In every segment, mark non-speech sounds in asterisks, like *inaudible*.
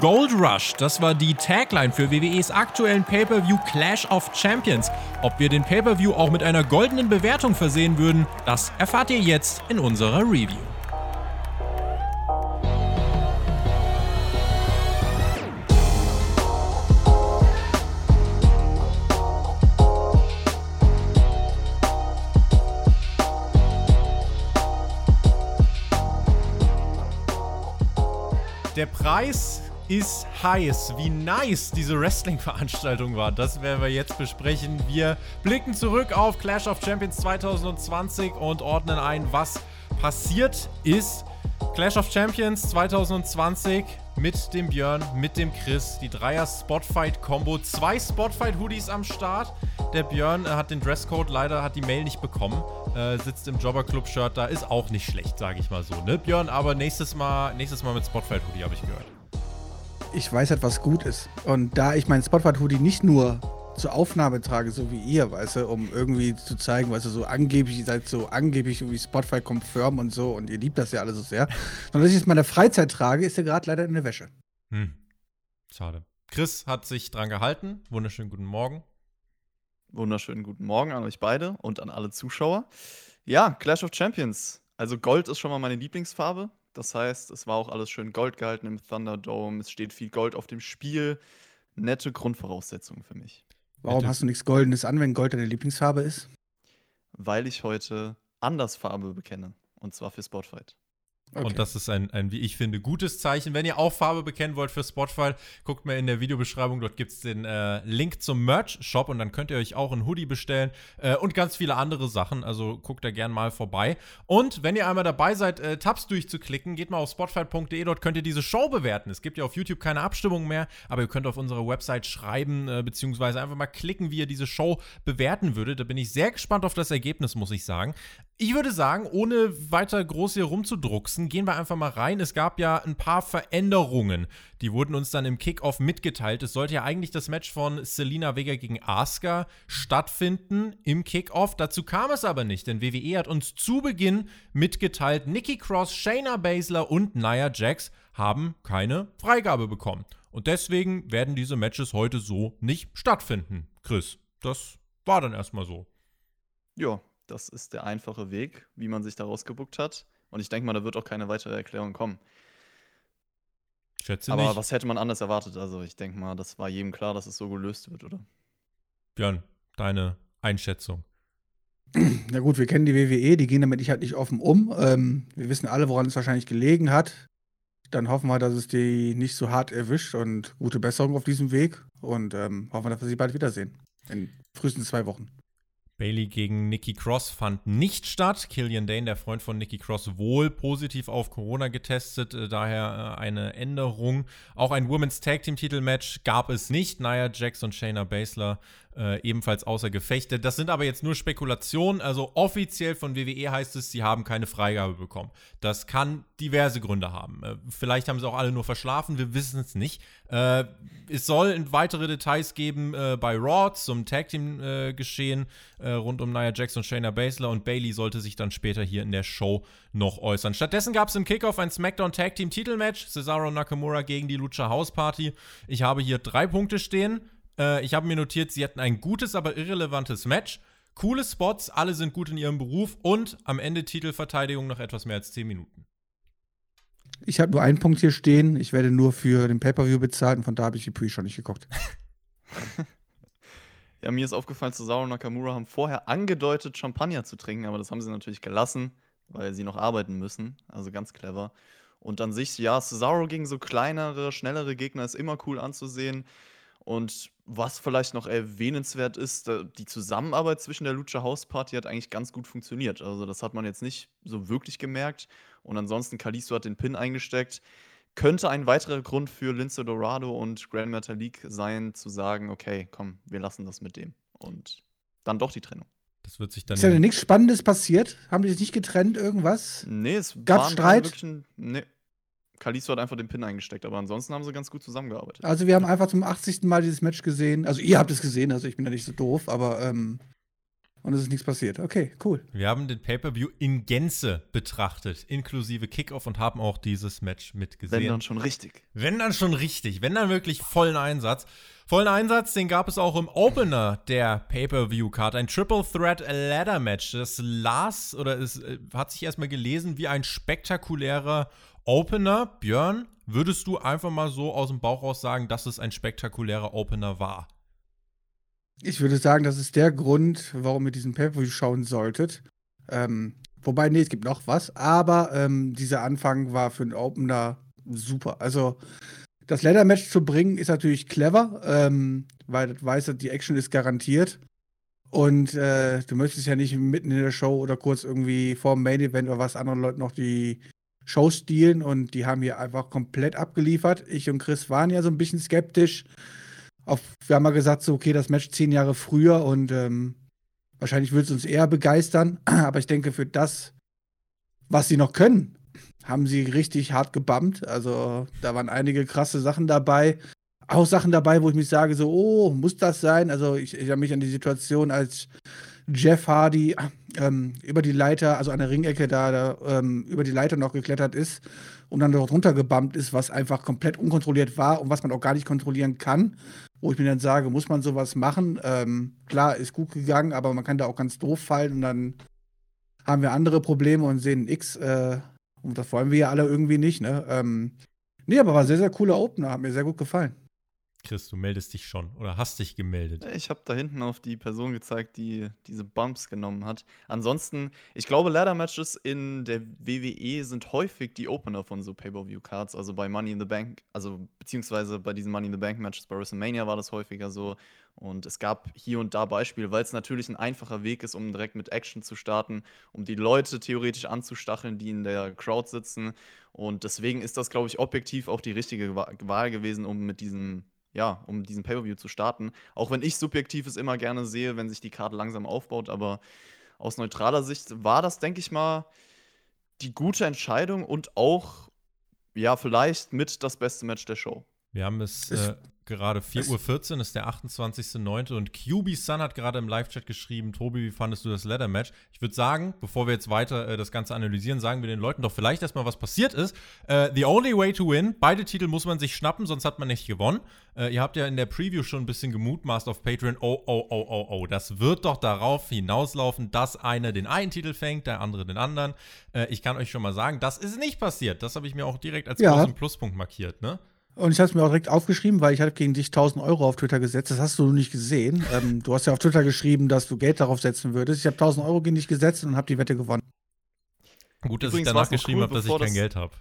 Gold Rush, das war die Tagline für WWEs aktuellen Pay-Per-View Clash of Champions. Ob wir den Pay-Per-View auch mit einer goldenen Bewertung versehen würden, das erfahrt ihr jetzt in unserer Review. Der Preis ist heiß. Wie nice diese Wrestling-Veranstaltung war, das werden wir jetzt besprechen. Wir blicken zurück auf Clash of Champions 2020 und ordnen ein, was passiert ist. Clash of Champions 2020 mit dem Björn, mit dem Chris, die Dreier Spotfight-Kombo, zwei Spotfight-Hoodies am Start. Der Björn äh, hat den Dresscode leider, hat die Mail nicht bekommen, äh, sitzt im Jobber-Club-Shirt da, ist auch nicht schlecht, sage ich mal so, ne Björn? Aber nächstes Mal, nächstes Mal mit Spotfight-Hoodie, habe ich gehört. Ich weiß halt, was gut ist. Und da ich meinen Spotfight-Hoodie nicht nur zur Aufnahme trage, so wie ihr, weißt du, um irgendwie zu zeigen, weißt du, so angeblich, ihr seid so angeblich irgendwie Spotify confirm und so und ihr liebt das ja alle so sehr. Sondern dass ich es in meiner Freizeit trage, ist ja gerade leider in der Wäsche. Hm. Schade. Chris hat sich dran gehalten. Wunderschönen guten Morgen. Wunderschönen guten Morgen an euch beide und an alle Zuschauer. Ja, Clash of Champions. Also Gold ist schon mal meine Lieblingsfarbe. Das heißt, es war auch alles schön Gold gehalten im Thunderdome. Es steht viel Gold auf dem Spiel. Nette Grundvoraussetzungen für mich. Warum hast du nichts Goldenes an, wenn Gold deine Lieblingsfarbe ist? Weil ich heute Andersfarbe bekenne. Und zwar für Spotfight. Okay. Und das ist ein, ein, wie ich finde, gutes Zeichen. Wenn ihr auch Farbe bekennen wollt für Spotify, guckt mal in der Videobeschreibung. Dort gibt es den äh, Link zum Merch-Shop und dann könnt ihr euch auch ein Hoodie bestellen äh, und ganz viele andere Sachen. Also guckt da gern mal vorbei. Und wenn ihr einmal dabei seid, äh, Tabs durchzuklicken, geht mal auf spotify.de. Dort könnt ihr diese Show bewerten. Es gibt ja auf YouTube keine Abstimmung mehr, aber ihr könnt auf unserer Website schreiben, äh, beziehungsweise einfach mal klicken, wie ihr diese Show bewerten würdet. Da bin ich sehr gespannt auf das Ergebnis, muss ich sagen. Ich würde sagen, ohne weiter groß hier rumzudrucksen, gehen wir einfach mal rein. Es gab ja ein paar Veränderungen. Die wurden uns dann im Kickoff mitgeteilt. Es sollte ja eigentlich das Match von Selina Vega gegen Asuka stattfinden im Kickoff. Dazu kam es aber nicht, denn WWE hat uns zu Beginn mitgeteilt, Nikki Cross, Shayna Baszler und Nia Jax haben keine Freigabe bekommen. Und deswegen werden diese Matches heute so nicht stattfinden. Chris, das war dann erstmal so. Ja, das ist der einfache Weg, wie man sich da rausgebuckt hat. Und ich denke mal, da wird auch keine weitere Erklärung kommen. Schätze Aber nicht. was hätte man anders erwartet? Also ich denke mal, das war jedem klar, dass es so gelöst wird, oder? Björn, deine Einschätzung. Na gut, wir kennen die WWE, die gehen damit nicht halt nicht offen um. Ähm, wir wissen alle, woran es wahrscheinlich gelegen hat. Dann hoffen wir, dass es die nicht so hart erwischt und gute Besserung auf diesem Weg. Und ähm, hoffen wir, dass wir sie bald wiedersehen. In frühestens zwei Wochen. Bailey gegen Nikki Cross fand nicht statt. Killian Dane, der Freund von Nikki Cross, wohl positiv auf Corona getestet, äh, daher äh, eine Änderung. Auch ein Women's Tag Team Titelmatch gab es nicht. Nia Jax und Shayna Baszler äh, ebenfalls außer Gefechte. Das sind aber jetzt nur Spekulationen. Also offiziell von WWE heißt es, sie haben keine Freigabe bekommen. Das kann diverse Gründe haben. Äh, vielleicht haben sie auch alle nur verschlafen, wir wissen es nicht. Äh, es soll weitere Details geben äh, bei Raw zum Tag Team äh, geschehen rund um Nia und Shayna Baszler und Bailey sollte sich dann später hier in der Show noch äußern. Stattdessen gab es im Kickoff ein SmackDown Tag Team Titelmatch. Cesaro Nakamura gegen die Lucha House Party. Ich habe hier drei Punkte stehen. Äh, ich habe mir notiert, sie hatten ein gutes, aber irrelevantes Match. Coole Spots, alle sind gut in ihrem Beruf und am Ende Titelverteidigung noch etwas mehr als 10 Minuten. Ich habe nur einen Punkt hier stehen. Ich werde nur für den Pay-Per-View bezahlt und von da habe ich die Pre schon nicht geguckt. *laughs* ja, mir ist aufgefallen, Cesaro und Nakamura haben vorher angedeutet, Champagner zu trinken, aber das haben sie natürlich gelassen, weil sie noch arbeiten müssen. Also ganz clever. Und an sich, ja, Cesaro gegen so kleinere, schnellere Gegner ist immer cool anzusehen. Und was vielleicht noch erwähnenswert ist, die Zusammenarbeit zwischen der Lucha House Party hat eigentlich ganz gut funktioniert. Also das hat man jetzt nicht so wirklich gemerkt. Und ansonsten, Kalisto hat den Pin eingesteckt. Könnte ein weiterer Grund für Lince Dorado und Grand Metalik sein, zu sagen, okay, komm, wir lassen das mit dem. Und dann doch die Trennung. Das wird sich dann. Ist ja nichts Spannendes passiert? Haben die sich nicht getrennt, irgendwas? Nee, es gab Streit. Ein, nee, Kalisto hat einfach den Pin eingesteckt, aber ansonsten haben sie ganz gut zusammengearbeitet. Also wir haben einfach zum 80. Mal dieses Match gesehen. Also ihr habt es gesehen, also ich bin ja nicht so doof, aber ähm, und es ist nichts passiert. Okay, cool. Wir haben den Pay-Per-View in Gänze betrachtet, inklusive Kickoff und haben auch dieses Match mitgesehen. Wenn dann schon richtig. Wenn dann schon richtig, wenn dann wirklich vollen Einsatz. Vollen Einsatz, den gab es auch im Opener der Pay-Per-View-Card. Ein Triple Threat Ladder Match. Das las oder es äh, hat sich erstmal gelesen wie ein spektakulärer Opener. Björn, würdest du einfach mal so aus dem Bauch raus sagen, dass es ein spektakulärer Opener war? Ich würde sagen, das ist der Grund, warum ihr diesen Pay-Per-View schauen solltet. Ähm, wobei, nee, es gibt noch was, aber ähm, dieser Anfang war für einen Opener super. Also, das Leather-Match zu bringen, ist natürlich clever, ähm, weil das weiß, die Action ist garantiert. Und äh, du möchtest ja nicht mitten in der Show oder kurz irgendwie vor dem Main-Event oder was anderen Leuten noch die Show stehlen. Und die haben hier einfach komplett abgeliefert. Ich und Chris waren ja so ein bisschen skeptisch auf, wir haben mal gesagt, so, okay, das Match zehn Jahre früher und ähm, wahrscheinlich würde es uns eher begeistern. *clears throat* Aber ich denke, für das, was sie noch können, haben sie richtig hart gebammt. Also da waren einige krasse Sachen dabei. Auch Sachen dabei, wo ich mich sage, so, oh, muss das sein? Also ich, ich erinnere mich an die Situation, als Jeff Hardy ähm, über die Leiter, also an der Ringecke da, da ähm, über die Leiter noch geklettert ist und dann dort runtergebammt ist, was einfach komplett unkontrolliert war und was man auch gar nicht kontrollieren kann. Wo ich mir dann sage, muss man sowas machen? Ähm, klar, ist gut gegangen, aber man kann da auch ganz doof fallen und dann haben wir andere Probleme und sehen X. Äh, und das wollen wir ja alle irgendwie nicht, ne? Ähm, nee, aber war sehr, sehr cooler Opener, hat mir sehr gut gefallen. Chris, du meldest dich schon oder hast dich gemeldet. Ich habe da hinten auf die Person gezeigt, die diese Bumps genommen hat. Ansonsten, ich glaube, Ladder-Matches in der WWE sind häufig die Opener von so Pay-Per-View-Cards. Also bei Money in the Bank, also beziehungsweise bei diesen Money in the Bank-Matches bei WrestleMania war das häufiger so. Und es gab hier und da Beispiele, weil es natürlich ein einfacher Weg ist, um direkt mit Action zu starten, um die Leute theoretisch anzustacheln, die in der Crowd sitzen. Und deswegen ist das, glaube ich, objektiv auch die richtige Wahl gewesen, um mit diesem ja, um diesen Pay-Per-View zu starten. Auch wenn ich subjektiv es immer gerne sehe, wenn sich die Karte langsam aufbaut, aber aus neutraler Sicht war das, denke ich mal, die gute Entscheidung und auch, ja, vielleicht mit das beste Match der Show. Wir haben es äh, gerade 4.14 Uhr, ist der 28.09. und QB Sun hat gerade im Live-Chat geschrieben, Tobi, wie fandest du das Leather-Match? Ich würde sagen, bevor wir jetzt weiter äh, das Ganze analysieren, sagen wir den Leuten doch vielleicht erstmal, was passiert ist. Äh, the only way to win, beide Titel muss man sich schnappen, sonst hat man nicht gewonnen. Äh, ihr habt ja in der Preview schon ein bisschen gemutmaßt auf Patreon, oh, oh, oh, oh, oh, das wird doch darauf hinauslaufen, dass einer den einen Titel fängt, der andere den anderen. Äh, ich kann euch schon mal sagen, das ist nicht passiert. Das habe ich mir auch direkt als ja. großen Pluspunkt markiert, ne? Und ich habe es mir auch direkt aufgeschrieben, weil ich habe gegen dich 1000 Euro auf Twitter gesetzt. Das hast du nicht gesehen. *laughs* Ähm, du hast ja auf Twitter geschrieben, dass du Geld darauf setzen würdest. Ich habe 1000 Euro gegen dich gesetzt und habe die Wette gewonnen. Gut, dass Übrigens ich danach geschrieben cool, habe, dass ich kein Geld habe.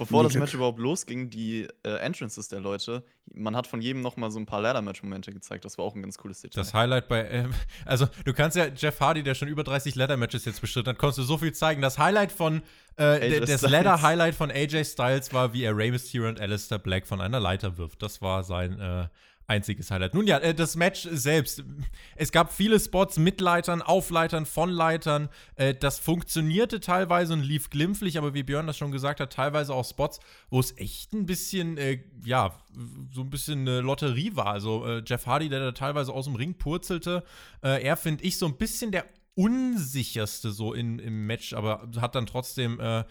Bevor das Match überhaupt losging, die äh, Entrances der Leute, man hat von jedem noch mal so ein paar Ladder-Match-Momente gezeigt. Das war auch ein ganz cooles Detail. Das Highlight bei, äh, *laughs* also du kannst ja Jeff Hardy, der schon über 30 Ladder-Matches jetzt bestritten hat, konntest du so viel zeigen. Das Highlight von, äh, das Ladder-Highlight von AJ Styles war, wie er Rey Mysterio und Alistair Black von einer Leiter wirft. Das war sein äh, einziges Highlight. Nun ja, äh, das Match selbst. Es gab viele Spots mit Leitern, auf Leitern, von Leitern. Äh, das funktionierte teilweise und lief glimpflich, aber wie Björn das schon gesagt hat, teilweise auch Spots, wo es echt ein bisschen, äh, ja, so ein bisschen eine Lotterie war. Also Jeff Hardy, der da teilweise aus dem Ring purzelte, er finde ich so ein bisschen der unsicherste so in, im Match, aber hat dann trotzdem äh,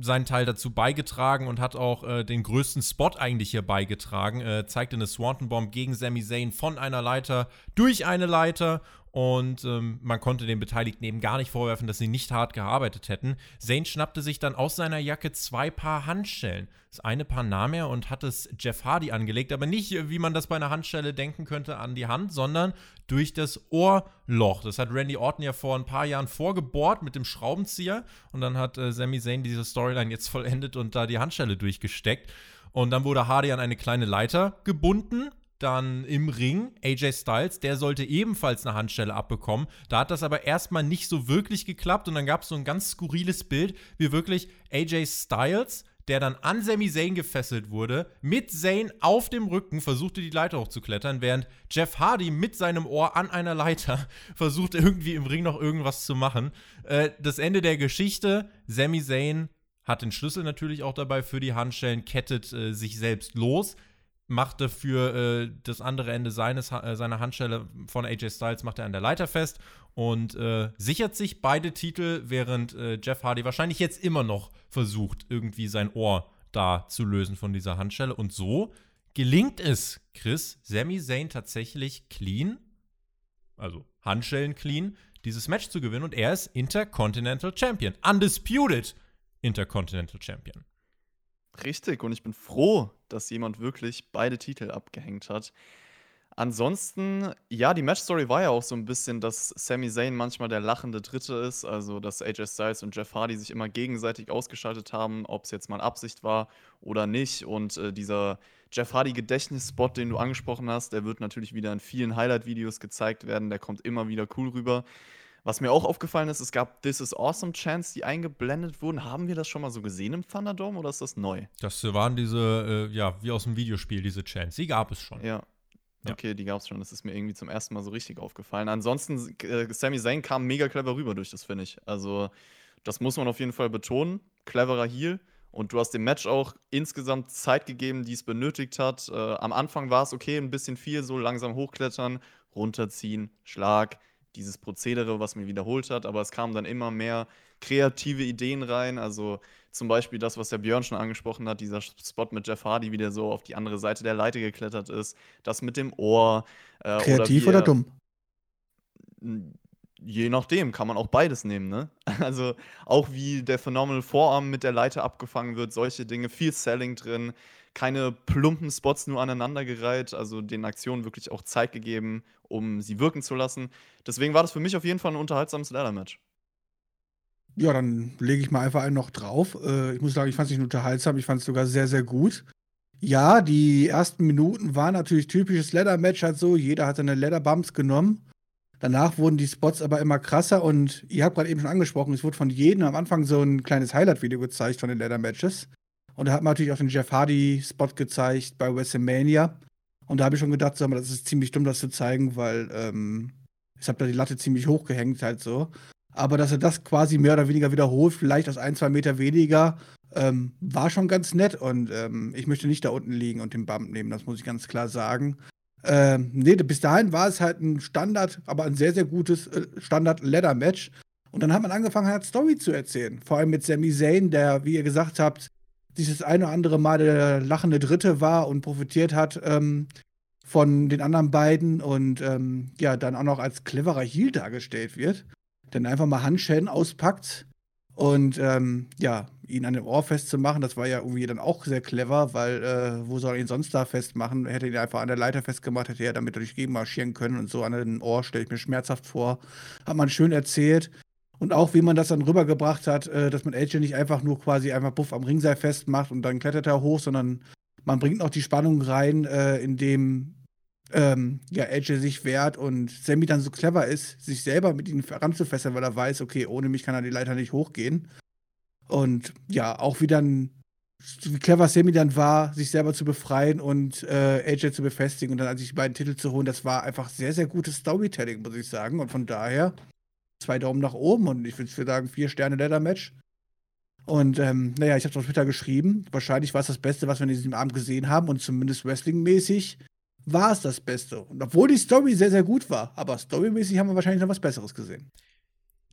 seinen Teil dazu beigetragen und hat auch äh, den größten Spot eigentlich hier beigetragen. Äh, zeigte eine Swanton Bomb gegen Sami Zayn von einer Leiter durch eine Leiter und ähm, man konnte den Beteiligten eben gar nicht vorwerfen, dass sie nicht hart gearbeitet hätten. Zane schnappte sich dann aus seiner Jacke zwei Paar Handschellen. Das eine Paar nahm er und hat es Jeff Hardy angelegt, aber nicht, wie man das bei einer Handschelle denken könnte, an die Hand, sondern durch das Ohrloch. Das hat Randy Orton ja vor ein paar Jahren vorgebohrt mit dem Schraubenzieher und dann hat äh, Sami Zayn diese Storyline jetzt *laughs* vollendet und da die Handschelle durchgesteckt. Und dann wurde Hardy an eine kleine Leiter gebunden dann im Ring AJ Styles, der sollte ebenfalls eine Handstelle abbekommen. Da hat das aber erstmal nicht so wirklich geklappt und dann gab es so ein ganz skurriles Bild, wie wirklich AJ Styles, der dann an Sami Zayn gefesselt wurde, mit Zayn auf dem Rücken versuchte die Leiter hochzuklettern, während Jeff Hardy mit seinem Ohr an einer Leiter *laughs* versuchte irgendwie im Ring noch irgendwas zu machen. Äh, das Ende der Geschichte, Sami Zayn hat den Schlüssel natürlich auch dabei für die Handschellen, kettet äh, sich selbst los machte für äh, das andere Ende seines, äh, seiner Handschelle von AJ Styles, macht er an der Leiter fest und äh, sichert sich beide Titel, während äh, Jeff Hardy wahrscheinlich jetzt immer noch versucht, irgendwie sein Ohr da zu lösen von dieser Handschelle. Und so gelingt es Chris, Sami Zayn tatsächlich clean, also Handschellen clean, dieses Match zu gewinnen und er ist Intercontinental Champion. Undisputed Intercontinental Champion. Richtig, und ich bin froh, dass jemand wirklich beide Titel abgehängt hat. Ansonsten, ja, die Matchstory war ja auch so ein bisschen, dass Sami Zayn manchmal der lachende Dritte ist, also dass AJ Styles und Jeff Hardy sich immer gegenseitig ausgeschaltet haben, ob es jetzt mal Absicht war oder nicht. Und äh, dieser Jeff Hardy Gedächtnisspot, den du angesprochen hast, der wird natürlich wieder in vielen Highlight-Videos gezeigt werden, der kommt immer wieder cool rüber. Was mir auch aufgefallen ist, es gab This is Awesome Chants, die eingeblendet wurden. Haben wir das schon mal so gesehen im Thunderdome oder ist das neu? Das waren diese, äh, ja, wie aus dem Videospiel, diese Chants. Die gab es schon. Ja. Ja. Okay, die gab es schon. Das ist mir irgendwie zum ersten Mal so richtig aufgefallen. Ansonsten, äh, Sami Zayn kam mega clever rüber durch das Finish. Also, das muss man auf jeden Fall betonen. Cleverer Heal. Und du hast dem Match auch insgesamt Zeit gegeben, die es benötigt hat. Äh, am Anfang war es okay, ein bisschen viel, so langsam hochklettern, runterziehen, Schlag, dieses Prozedere, was mir wiederholt hat. Aber es kamen dann immer mehr kreative Ideen rein. Also zum Beispiel das, was der Björn schon angesprochen hat, dieser Spot mit Jeff Hardy, wie der so auf die andere Seite der Leiter geklettert ist. Das mit dem Ohr. Äh, Kreativ oder, oder dumm? Je nachdem, kann man auch beides nehmen, ne? *laughs* Also auch wie der Phenomenal Vorarm mit der Leiter abgefangen wird, solche Dinge, viel Selling drin, keine plumpen Spots nur aneinandergereiht, also den Aktionen wirklich auch Zeit gegeben, um sie wirken zu lassen. Deswegen war das für mich auf jeden Fall ein unterhaltsames Ladder-Match. Ja, dann lege ich mal einfach einen noch drauf. Äh, ich muss sagen, ich fand es nicht nur unterhaltsam, ich fand es sogar sehr, sehr gut. Ja, die ersten Minuten waren natürlich typisches Leather-Match, halt so. Jeder hat seine Leather-Bumps genommen. Danach wurden die Spots aber immer krasser und ihr habt gerade eben schon angesprochen, es wurde von jedem am Anfang so ein kleines Highlight-Video gezeigt von den Leather-Matches. Und da hat man natürlich auch den Jeff Hardy-Spot gezeigt bei WrestleMania. Und da habe ich schon gedacht, mal, das ist ziemlich dumm, das zu zeigen, weil ähm, ich habe da die Latte ziemlich hochgehängt halt so. Aber dass er das quasi mehr oder weniger wiederholt, vielleicht aus ein, zwei Meter weniger, ähm, war schon ganz nett. Und ähm, ich möchte nicht da unten liegen und den Bump nehmen, das muss ich ganz klar sagen. Ähm, nee, bis dahin war es halt ein Standard, aber ein sehr, sehr gutes äh, Standard-Leather-Match. Und dann hat man angefangen, halt Story zu erzählen. Vor allem mit Sami Zayn, der, wie ihr gesagt habt, dieses eine oder andere Mal der lachende Dritte war und profitiert hat ähm, von den anderen beiden und ähm, ja, dann auch noch als cleverer Heel dargestellt wird dann einfach mal Handschellen auspackt und ähm, ja, ihn an dem Ohr festzumachen, das war ja irgendwie dann auch sehr clever, weil äh, wo soll er ihn sonst da festmachen? Hätte ihn einfach an der Leiter festgemacht, hätte er damit durch Gegend marschieren können und so an den Ohr stelle ich mir schmerzhaft vor. Hat man schön erzählt. Und auch wie man das dann rübergebracht hat, äh, dass man AJ nicht einfach nur quasi einfach Buff am Ringseil festmacht und dann klettert er hoch, sondern man bringt noch die Spannung rein, äh, indem ähm, ja, AJ sich wehrt und Sammy dann so clever ist, sich selber mit ihm heranzufesseln, weil er weiß, okay, ohne mich kann er die Leiter nicht hochgehen. Und ja, auch wie dann, wie clever Sammy dann war, sich selber zu befreien und äh, AJ zu befestigen und dann sich die beiden Titel zu holen, das war einfach sehr, sehr gutes Storytelling, muss ich sagen. Und von daher zwei Daumen nach oben und ich würde sagen, vier Sterne Leather Match. Und ähm, naja, ich habe auf Twitter geschrieben, wahrscheinlich war es das Beste, was wir in diesem Abend gesehen haben und zumindest wrestlingmäßig war es das Beste. Und obwohl die Story sehr, sehr gut war, aber storymäßig haben wir wahrscheinlich noch was Besseres gesehen.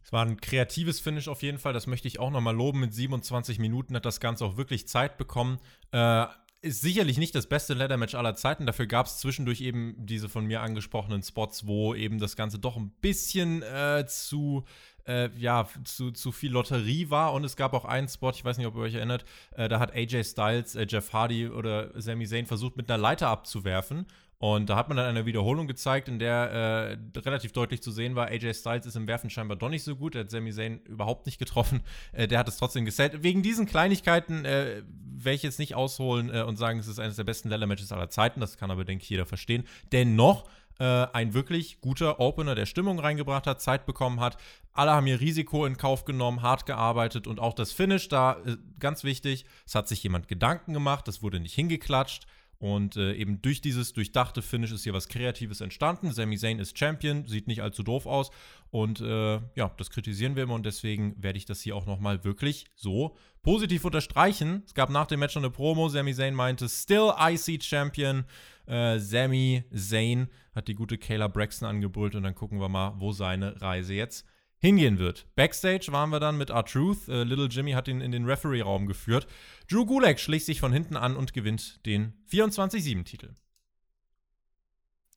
Es war ein kreatives Finish auf jeden Fall, das möchte ich auch nochmal loben. Mit 27 Minuten hat das Ganze auch wirklich Zeit bekommen. Äh, ist sicherlich nicht das beste Leather-Match aller Zeiten. Dafür gab es zwischendurch eben diese von mir angesprochenen Spots, wo eben das Ganze doch ein bisschen äh, zu, äh, ja, zu, zu viel Lotterie war. Und es gab auch einen Spot, ich weiß nicht, ob ihr euch erinnert, äh, da hat AJ Styles, äh, Jeff Hardy oder Sami Zayn versucht, mit einer Leiter abzuwerfen. Und da hat man dann eine Wiederholung gezeigt, in der äh, relativ deutlich zu sehen war, AJ Styles ist im Werfen scheinbar doch nicht so gut. Er hat Sami Zayn überhaupt nicht getroffen. Äh, der hat es trotzdem gesellt. Wegen diesen Kleinigkeiten äh, werde ich jetzt nicht ausholen äh, und sagen, es ist eines der besten Leather-Matches aller Zeiten. Das kann aber, denke ich, jeder verstehen. Dennoch äh, ein wirklich guter Opener, der Stimmung reingebracht hat, Zeit bekommen hat. Alle haben ihr Risiko in Kauf genommen, hart gearbeitet und auch das Finish da, äh, ganz wichtig, es hat sich jemand Gedanken gemacht, es wurde nicht hingeklatscht Und äh, eben durch dieses durchdachte Finish ist hier was Kreatives entstanden. Sami Zayn ist Champion, sieht nicht allzu doof aus. Und äh, ja, das kritisieren wir immer und deswegen werde ich das hier auch nochmal wirklich so positiv unterstreichen. Es gab nach dem Match noch eine Promo. Sami Zayn meinte, still IC Champion. Äh, Sami Zayn hat die gute Kayla Braxton angebrüllt und dann gucken wir mal, wo seine Reise jetzt hingehen wird. Backstage waren wir dann mit R-Truth. Äh, Little Jimmy hat ihn in den Referee-Raum geführt. Drew Gulak schlich sich von hinten an und gewinnt den 24-7-Titel.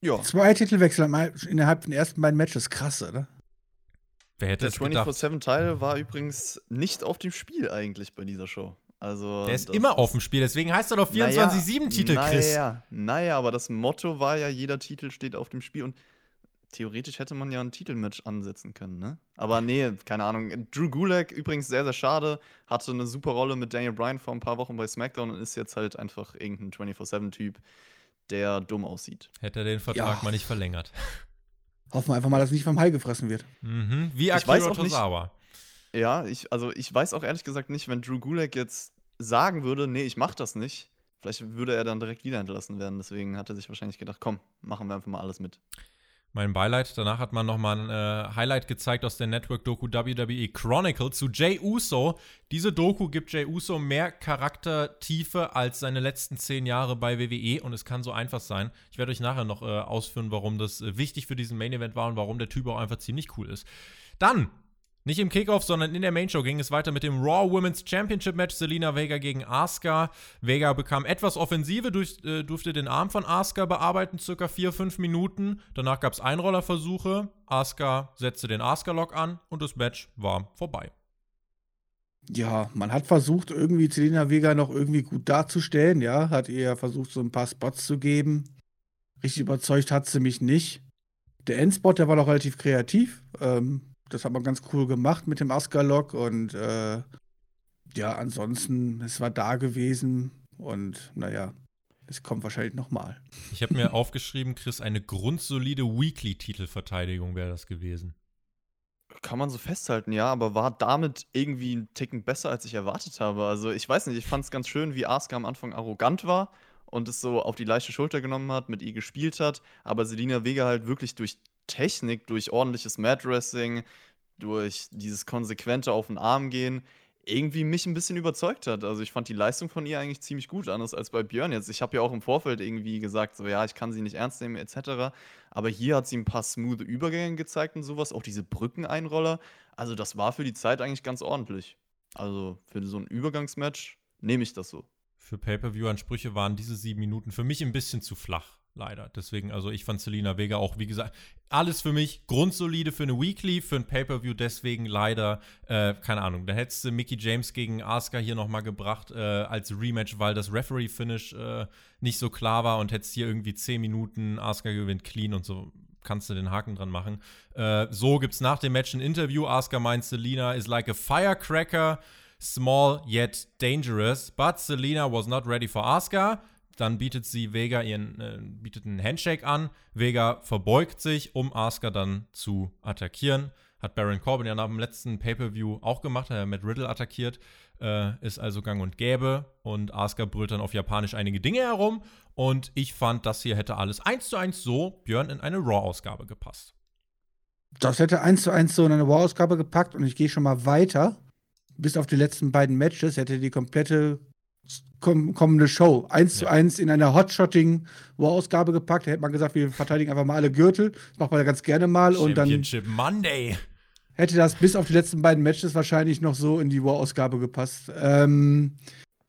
Ja. Zwei Titelwechsel innerhalb der ersten beiden Matches. Krass, oder? Wer hätte der 24-7-Teil war übrigens nicht auf dem Spiel eigentlich bei dieser Show. Also, der ist immer auf dem Spiel, deswegen heißt er doch 24-7-Titel, naja, Chris. Naja, naja, aber das Motto war ja, jeder Titel steht auf dem Spiel und theoretisch hätte man ja ein Titelmatch ansetzen können, ne? Aber nee, keine Ahnung. Drew Gulak übrigens sehr, sehr schade. Hatte eine super Rolle mit Daniel Bryan vor ein paar Wochen bei SmackDown und ist jetzt halt einfach irgendein 24-7-Typ, der dumm aussieht. Hätte er den Vertrag ja. mal nicht verlängert. Hoffen wir einfach mal, dass nicht vom Hai gefressen wird. Mhm. Wie Akira Tozawa. Ja, ich, also ich weiß auch ehrlich gesagt nicht, wenn Drew Gulak jetzt sagen würde, nee, ich mach das nicht, vielleicht würde er dann direkt wieder entlassen werden. Deswegen hat er sich wahrscheinlich gedacht, komm, machen wir einfach mal alles mit mein Beileid. Danach hat man nochmal ein äh, Highlight gezeigt aus der Network-Doku WWE Chronicle zu Jay Uso. Diese Doku gibt Jay Uso mehr Charaktertiefe als seine letzten zehn Jahre bei WWE und es kann so einfach sein. Ich werde euch nachher noch äh, ausführen, warum das äh, wichtig für diesen Main-Event war und warum der Typ auch einfach ziemlich cool ist. Dann nicht im Kickoff, sondern in der Main Show ging es weiter mit dem Raw Women's Championship Match. Selina Vega gegen Asuka. Vega bekam etwas Offensive, durch, äh, durfte den Arm von Asuka bearbeiten, circa 4-5 Minuten. Danach gab es Einrollerversuche. Asuka setzte den Asuka-Lock an und das Match war vorbei. Ja, man hat versucht, irgendwie Selina Vega noch irgendwie gut darzustellen. Ja, hat ihr versucht, so ein paar Spots zu geben. Richtig überzeugt hat sie mich nicht. Der Endspot, der war noch relativ kreativ. Ähm, das hat man ganz cool gemacht mit dem Askalok und äh, ja, ansonsten, es war da gewesen und naja, es kommt wahrscheinlich nochmal. Ich habe mir *laughs* aufgeschrieben, Chris, eine grundsolide Weekly-Titelverteidigung wäre das gewesen. Kann man so festhalten, ja, aber war damit irgendwie ein Ticken besser, als ich erwartet habe. Also ich weiß nicht, ich fand es ganz schön, wie Asuka am Anfang arrogant war und es so auf die leichte Schulter genommen hat, mit ihr gespielt hat, aber Selina Vega halt wirklich durch Technik, durch ordentliches Mat-Wrestling, durch dieses konsequente auf den Arm gehen, irgendwie mich ein bisschen überzeugt hat. Also ich fand die Leistung von ihr eigentlich ziemlich gut, anders als bei Björn jetzt. Ich habe ja auch im Vorfeld irgendwie gesagt, so ja, ich kann sie nicht ernst nehmen etc. Aber hier hat sie ein paar smooth Übergänge gezeigt und sowas, auch diese Brückeneinroller. Also das war für die Zeit eigentlich ganz ordentlich. Also für so ein Übergangsmatch nehme ich das so. Für Pay-per-view-Ansprüche waren diese sieben Minuten für mich ein bisschen zu flach leider. Deswegen, also ich fand Selina Vega auch, wie gesagt, alles für mich grundsolide für eine Weekly, für ein Pay-Per-View, deswegen leider, äh, keine Ahnung, da hättest du Mickey James gegen Asuka hier nochmal gebracht äh, als Rematch, weil das Referee-Finish äh, nicht so klar war und hättest hier irgendwie 10 Minuten, Asuka gewinnt clean und so kannst du den Haken dran machen. Äh, so gibt's nach dem Match ein Interview. Asuka meint, Selina is like a firecracker, small yet dangerous, but Selina was not ready for Asuka. Dann bietet sie Vega ihren, äh, bietet einen Handshake an. Vega verbeugt sich, um Asuka dann zu attackieren. Hat Baron Corbin ja nach dem letzten Pay-Per-View auch gemacht, hat er mit Riddle attackiert. Äh, ist also gang und gäbe. Und Asuka brüllt dann auf Japanisch einige Dinge herum. Und ich fand, das hier hätte alles eins zu eins so, Björn, in eine Raw-Ausgabe gepasst. Das hätte eins zu eins so in eine Raw-Ausgabe gepackt und ich gehe schon mal weiter. Bis auf die letzten beiden Matches hätte die komplette kommende Show. Eins ja. zu eins in einer Hotshotting War-Ausgabe gepackt. Da hätte man gesagt, wir verteidigen einfach mal alle Gürtel. Das macht man ja ganz gerne mal. Und dann Monday. Hätte das bis auf die letzten beiden Matches wahrscheinlich noch so in die War-Ausgabe gepasst. Ähm,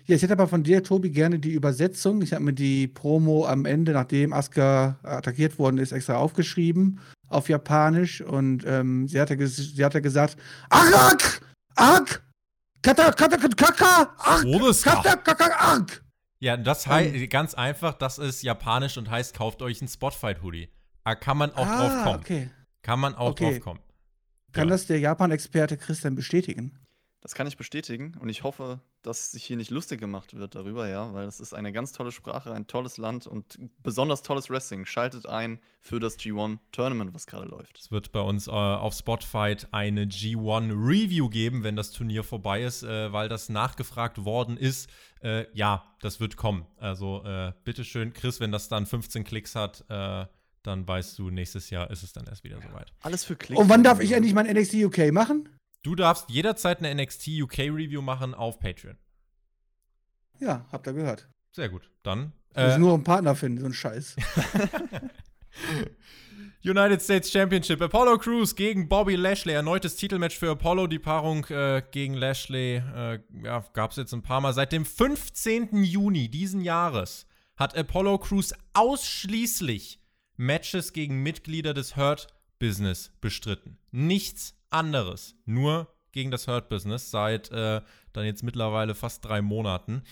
ja, ich hätte aber von dir, Tobi, gerne die Übersetzung. Ich habe mir die Promo am Ende, nachdem Asuka attackiert worden ist, extra aufgeschrieben auf Japanisch. Und ähm, sie, hatte sie hatte gesagt: Arak! Arak! Kata, kata, kaka, kata, kaka, ark. Ja, das heißt ähm. ganz einfach, das ist japanisch und heißt, kauft euch einen Spotfight-Hoodie. Da kann man auch ah, drauf kommen. Okay. Kann man auch okay. drauf kommen. Kann ja. das der Japan-Experte Christian bestätigen? Das kann ich bestätigen und ich hoffe, dass sich hier nicht lustig gemacht wird darüber, ja, weil das ist eine ganz tolle Sprache, ein tolles Land und besonders tolles Wrestling. Schaltet ein für das G1-Tournament, was gerade läuft. Es wird bei uns äh, auf Spotify eine G1-Review geben, wenn das Turnier vorbei ist, äh, weil das nachgefragt worden ist. Äh, ja, das wird kommen. Also äh, bitteschön, Chris, wenn das dann 15 Klicks hat, äh, dann weißt du, nächstes Jahr ist es dann erst wieder soweit. Alles für Klicks. Und wann darf ich endlich mein NXT UK machen? Du darfst jederzeit eine NXT UK Review machen auf Patreon. Ja, habt ihr gehört. Sehr gut. Dann. Ich muss nur einen Partner finden, so ein Scheiß. *laughs* United States Championship. Apollo Crews gegen Bobby Lashley. Erneutes Titelmatch für Apollo. Die Paarung äh, gegen Lashley äh, ja, gab es jetzt ein paar Mal. Seit dem 15. Juni diesen Jahres hat Apollo Crews ausschließlich Matches gegen Mitglieder des Hurt Business bestritten. Nichts anderes. Nur gegen das Hurt Business seit äh, dann jetzt mittlerweile fast drei Monaten.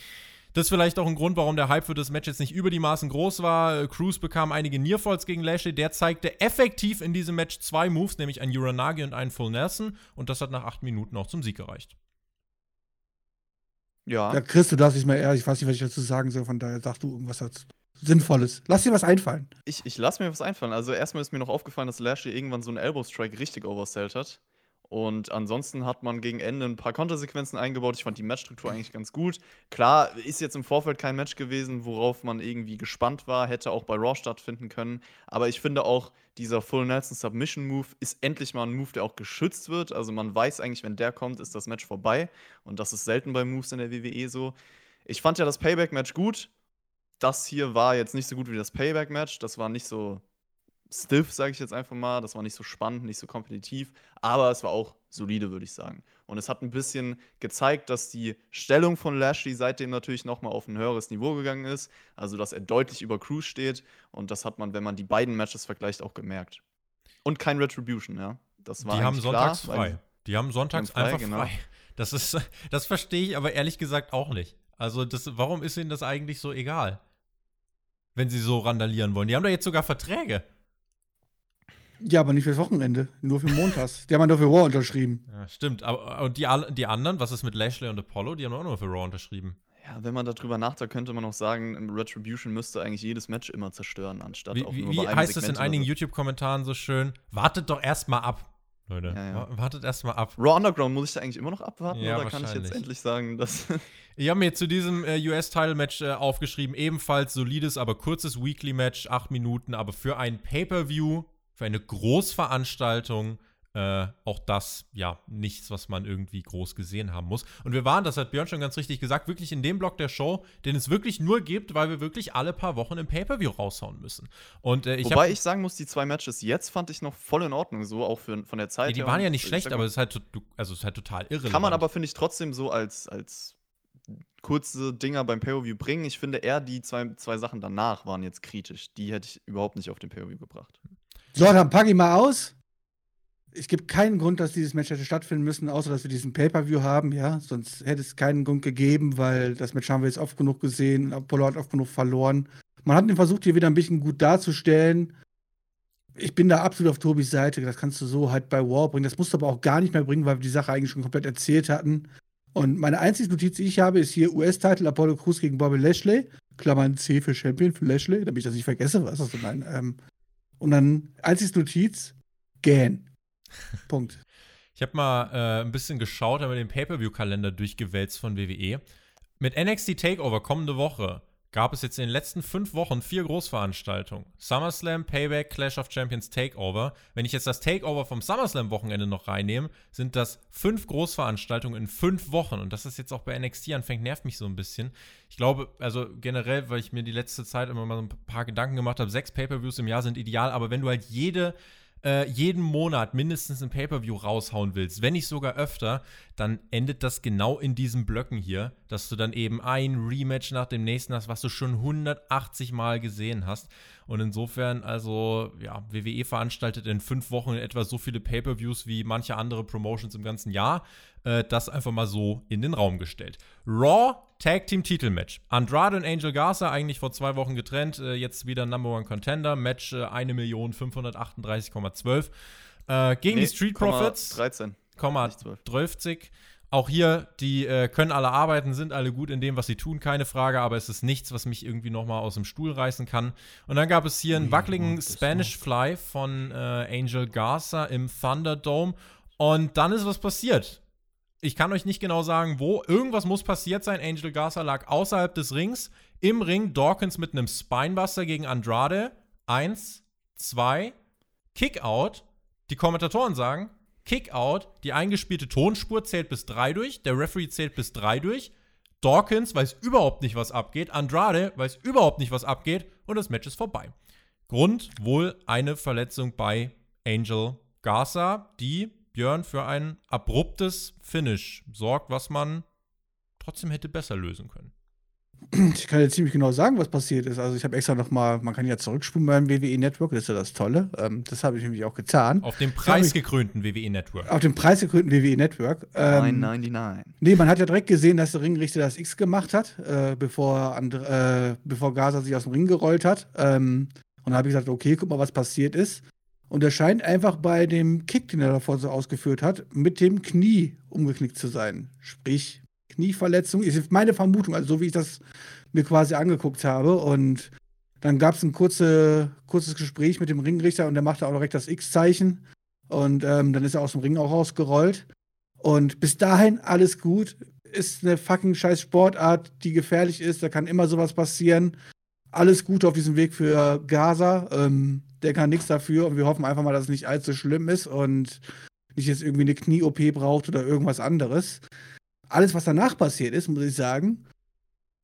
Das ist vielleicht auch ein Grund, warum der Hype für das Match jetzt nicht über die Maßen groß war. Cruz bekam einige Nearfalls gegen Lashley. Der zeigte effektiv in diesem Match zwei Moves, nämlich ein Uranagi und einen Full Nelson. Und das hat nach acht Minuten auch zum Sieg gereicht. Ja. Ja, Chris, du darfst nicht mehr ehrlich. Ich weiß nicht, was ich dazu sagen soll. Von daher sag du irgendwas dazu. Sinnvolles. Lass dir was einfallen. Ich, ich lass mir was einfallen. Also erstmal ist mir noch aufgefallen, dass Lashley irgendwann so einen Elbow Strike richtig oversellt hat. Und ansonsten hat man gegen Ende ein paar Kontersequenzen eingebaut. Ich fand die Matchstruktur eigentlich ganz gut. Klar, ist jetzt im Vorfeld kein Match gewesen, worauf man irgendwie gespannt war. Hätte auch bei Raw stattfinden können. Aber ich finde auch, dieser Full Nelson Submission Move ist endlich mal ein Move, der auch geschützt wird. Also man weiß eigentlich, wenn der kommt, ist das Match vorbei. Und das ist selten bei Moves in der WWE so. Ich fand ja das Payback-Match gut. Das hier war jetzt nicht so gut wie das Payback-Match. Das war nicht so stiff, sage ich jetzt einfach mal. Das war nicht so spannend, nicht so kompetitiv, aber es war auch solide, würde ich sagen. Und es hat ein bisschen gezeigt, dass die Stellung von Lashley seitdem natürlich nochmal auf ein höheres Niveau gegangen ist. Also, dass er deutlich über Cruz steht. Und das hat man, wenn man die beiden Matches vergleicht, auch gemerkt. Und kein Retribution, ja. Das war die haben sonntags klar, frei. Die haben sonntags frei, einfach genau. frei. Das ist, *laughs* das verstehe ich aber ehrlich gesagt auch nicht. Also, das, warum ist ihnen das eigentlich so egal? Wenn sie so randalieren wollen. Die haben da jetzt sogar Verträge. Ja, aber nicht fürs Wochenende, nur für montags. die haben nur für Raw unterschrieben. Ja, stimmt. Aber und die, die anderen, was ist mit Lashley und Apollo? Die haben auch nur für Raw unterschrieben. Ja, wenn man darüber nachdenkt, könnte man auch sagen, Retribution müsste eigentlich jedes Match immer zerstören, anstatt wie, auch nur Wie, wie heißt es in einigen YouTube-Kommentaren so schön? Wartet doch erstmal ab. Leute, ja, ja. wartet erstmal ab. Raw Underground muss ich da eigentlich immer noch abwarten ja, oder kann ich jetzt endlich sagen, dass. *laughs* ich habe mir zu diesem äh, US-Title-Match äh, aufgeschrieben, ebenfalls solides, aber kurzes Weekly-Match, acht Minuten, aber für ein Pay-Per-View für eine Großveranstaltung äh, auch das, ja, nichts, was man irgendwie groß gesehen haben muss. Und wir waren, das hat Björn schon ganz richtig gesagt, wirklich in dem Block der Show, den es wirklich nur gibt, weil wir wirklich alle paar Wochen im Pay-Per-View raushauen müssen. Und, äh, ich Wobei ich sagen muss, die zwei Matches jetzt fand ich noch voll in Ordnung, so auch für, von der Zeit ja, die waren ja nicht schlecht, aber es ist halt, also es ist halt total irre. Kann man aber, finde ich, trotzdem so als, als kurze Dinger beim Pay-Per-View bringen. Ich finde eher die zwei, zwei Sachen danach waren jetzt kritisch. Die hätte ich überhaupt nicht auf den Pay-Per-View gebracht. So, dann packe ich mal aus. Es gibt keinen Grund, dass dieses Match hätte stattfinden müssen, außer dass wir diesen Pay-Per-View haben, ja. Sonst hätte es keinen Grund gegeben, weil das Match haben wir jetzt oft genug gesehen. Apollo hat oft genug verloren. Man hat ihn versucht, hier wieder ein bisschen gut darzustellen. Ich bin da absolut auf Tobis Seite. Das kannst du so halt bei War bringen. Das musst du aber auch gar nicht mehr bringen, weil wir die Sache eigentlich schon komplett erzählt hatten. Und meine einzige Notiz, die ich habe, ist hier US-Titel Apollo Crews gegen Bobby Lashley. Klammern C für Champion für Lashley, damit ich das nicht vergesse, was das so mein. Ähm, und dann als Notiz, gähn. *laughs* Punkt. Ich habe mal äh, ein bisschen geschaut, habe den Pay-Per-View-Kalender durchgewälzt von WWE. Mit NXT Takeover kommende Woche gab es jetzt in den letzten fünf Wochen vier Großveranstaltungen. SummerSlam, Payback, Clash of Champions, Takeover. Wenn ich jetzt das Takeover vom SummerSlam-Wochenende noch reinnehme, sind das fünf Großveranstaltungen in fünf Wochen. Und dass das jetzt auch bei NXT anfängt, nervt mich so ein bisschen. Ich glaube, also generell, weil ich mir die letzte Zeit immer mal so ein paar Gedanken gemacht habe, sechs Pay-Per-Views im Jahr sind ideal, aber wenn du halt jede äh, jeden Monat mindestens ein Pay-Per-View raushauen willst, wenn nicht sogar öfter, dann endet das genau in diesen Blöcken hier, dass du dann eben ein Rematch nach dem nächsten hast, was du schon 180 Mal gesehen hast. Und insofern, also, ja, WWE veranstaltet in fünf Wochen etwa so viele Pay-Per-Views wie manche andere Promotions im ganzen Jahr. Äh, das einfach mal so in den Raum gestellt. Raw Tag Team Titelmatch. Andrade und Angel Garza eigentlich vor zwei Wochen getrennt, äh, jetzt wieder Number One Contender. Match äh, 1.538,12. Äh, gegen nee, die Street Profits. 13. 12. Auch hier, die äh, können alle arbeiten, sind alle gut in dem, was sie tun, keine Frage, aber es ist nichts, was mich irgendwie nochmal aus dem Stuhl reißen kann. Und dann gab es hier einen wackeligen Spanish Fly von äh, Angel Garza im Thunderdome. Und dann ist was passiert. Ich kann euch nicht genau sagen, wo. Irgendwas muss passiert sein. Angel Garza lag außerhalb des Rings. Im Ring Dawkins mit einem Spinebuster gegen Andrade. Eins, zwei, Kickout. Die Kommentatoren sagen, Kickout, die eingespielte Tonspur zählt bis drei durch, der Referee zählt bis drei durch. Dawkins weiß überhaupt nicht, was abgeht. Andrade weiß überhaupt nicht, was abgeht. Und das Match ist vorbei. Grund wohl eine Verletzung bei Angel Garza, die Björn für ein abruptes Finish sorgt, was man trotzdem hätte besser lösen können. Ich kann dir ziemlich genau sagen, was passiert ist. Also ich habe extra noch mal, man kann ja zurückspulen beim WWE Network, das ist ja das Tolle. Ähm, das habe ich nämlich auch getan. Auf dem preisgekrönten WWE Network. Auf dem preisgekrönten WWE Network. Ähm, 999. Nee, man hat ja direkt gesehen, dass der Ringrichter das X gemacht hat, äh, bevor, äh, bevor Gaza sich aus dem Ring gerollt hat. Ähm, und da habe ich gesagt, okay, guck mal, was passiert ist. Und er scheint einfach bei dem Kick, den er davor so ausgeführt hat, mit dem Knie umgeknickt zu sein. Sprich, Knieverletzung. Ist meine Vermutung, also so wie ich das mir quasi angeguckt habe. Und dann gab es ein kurze, kurzes Gespräch mit dem Ringrichter und der machte auch direkt das X-Zeichen. Und ähm, dann ist er aus dem Ring auch rausgerollt. Und bis dahin alles gut. Ist eine fucking scheiß Sportart, die gefährlich ist. Da kann immer sowas passieren. Alles Gute auf diesem Weg für Gaza. Ähm, der kann nichts dafür und wir hoffen einfach mal, dass es nicht allzu schlimm ist und nicht jetzt irgendwie eine Knie-OP braucht oder irgendwas anderes alles, was danach passiert ist, muss ich sagen,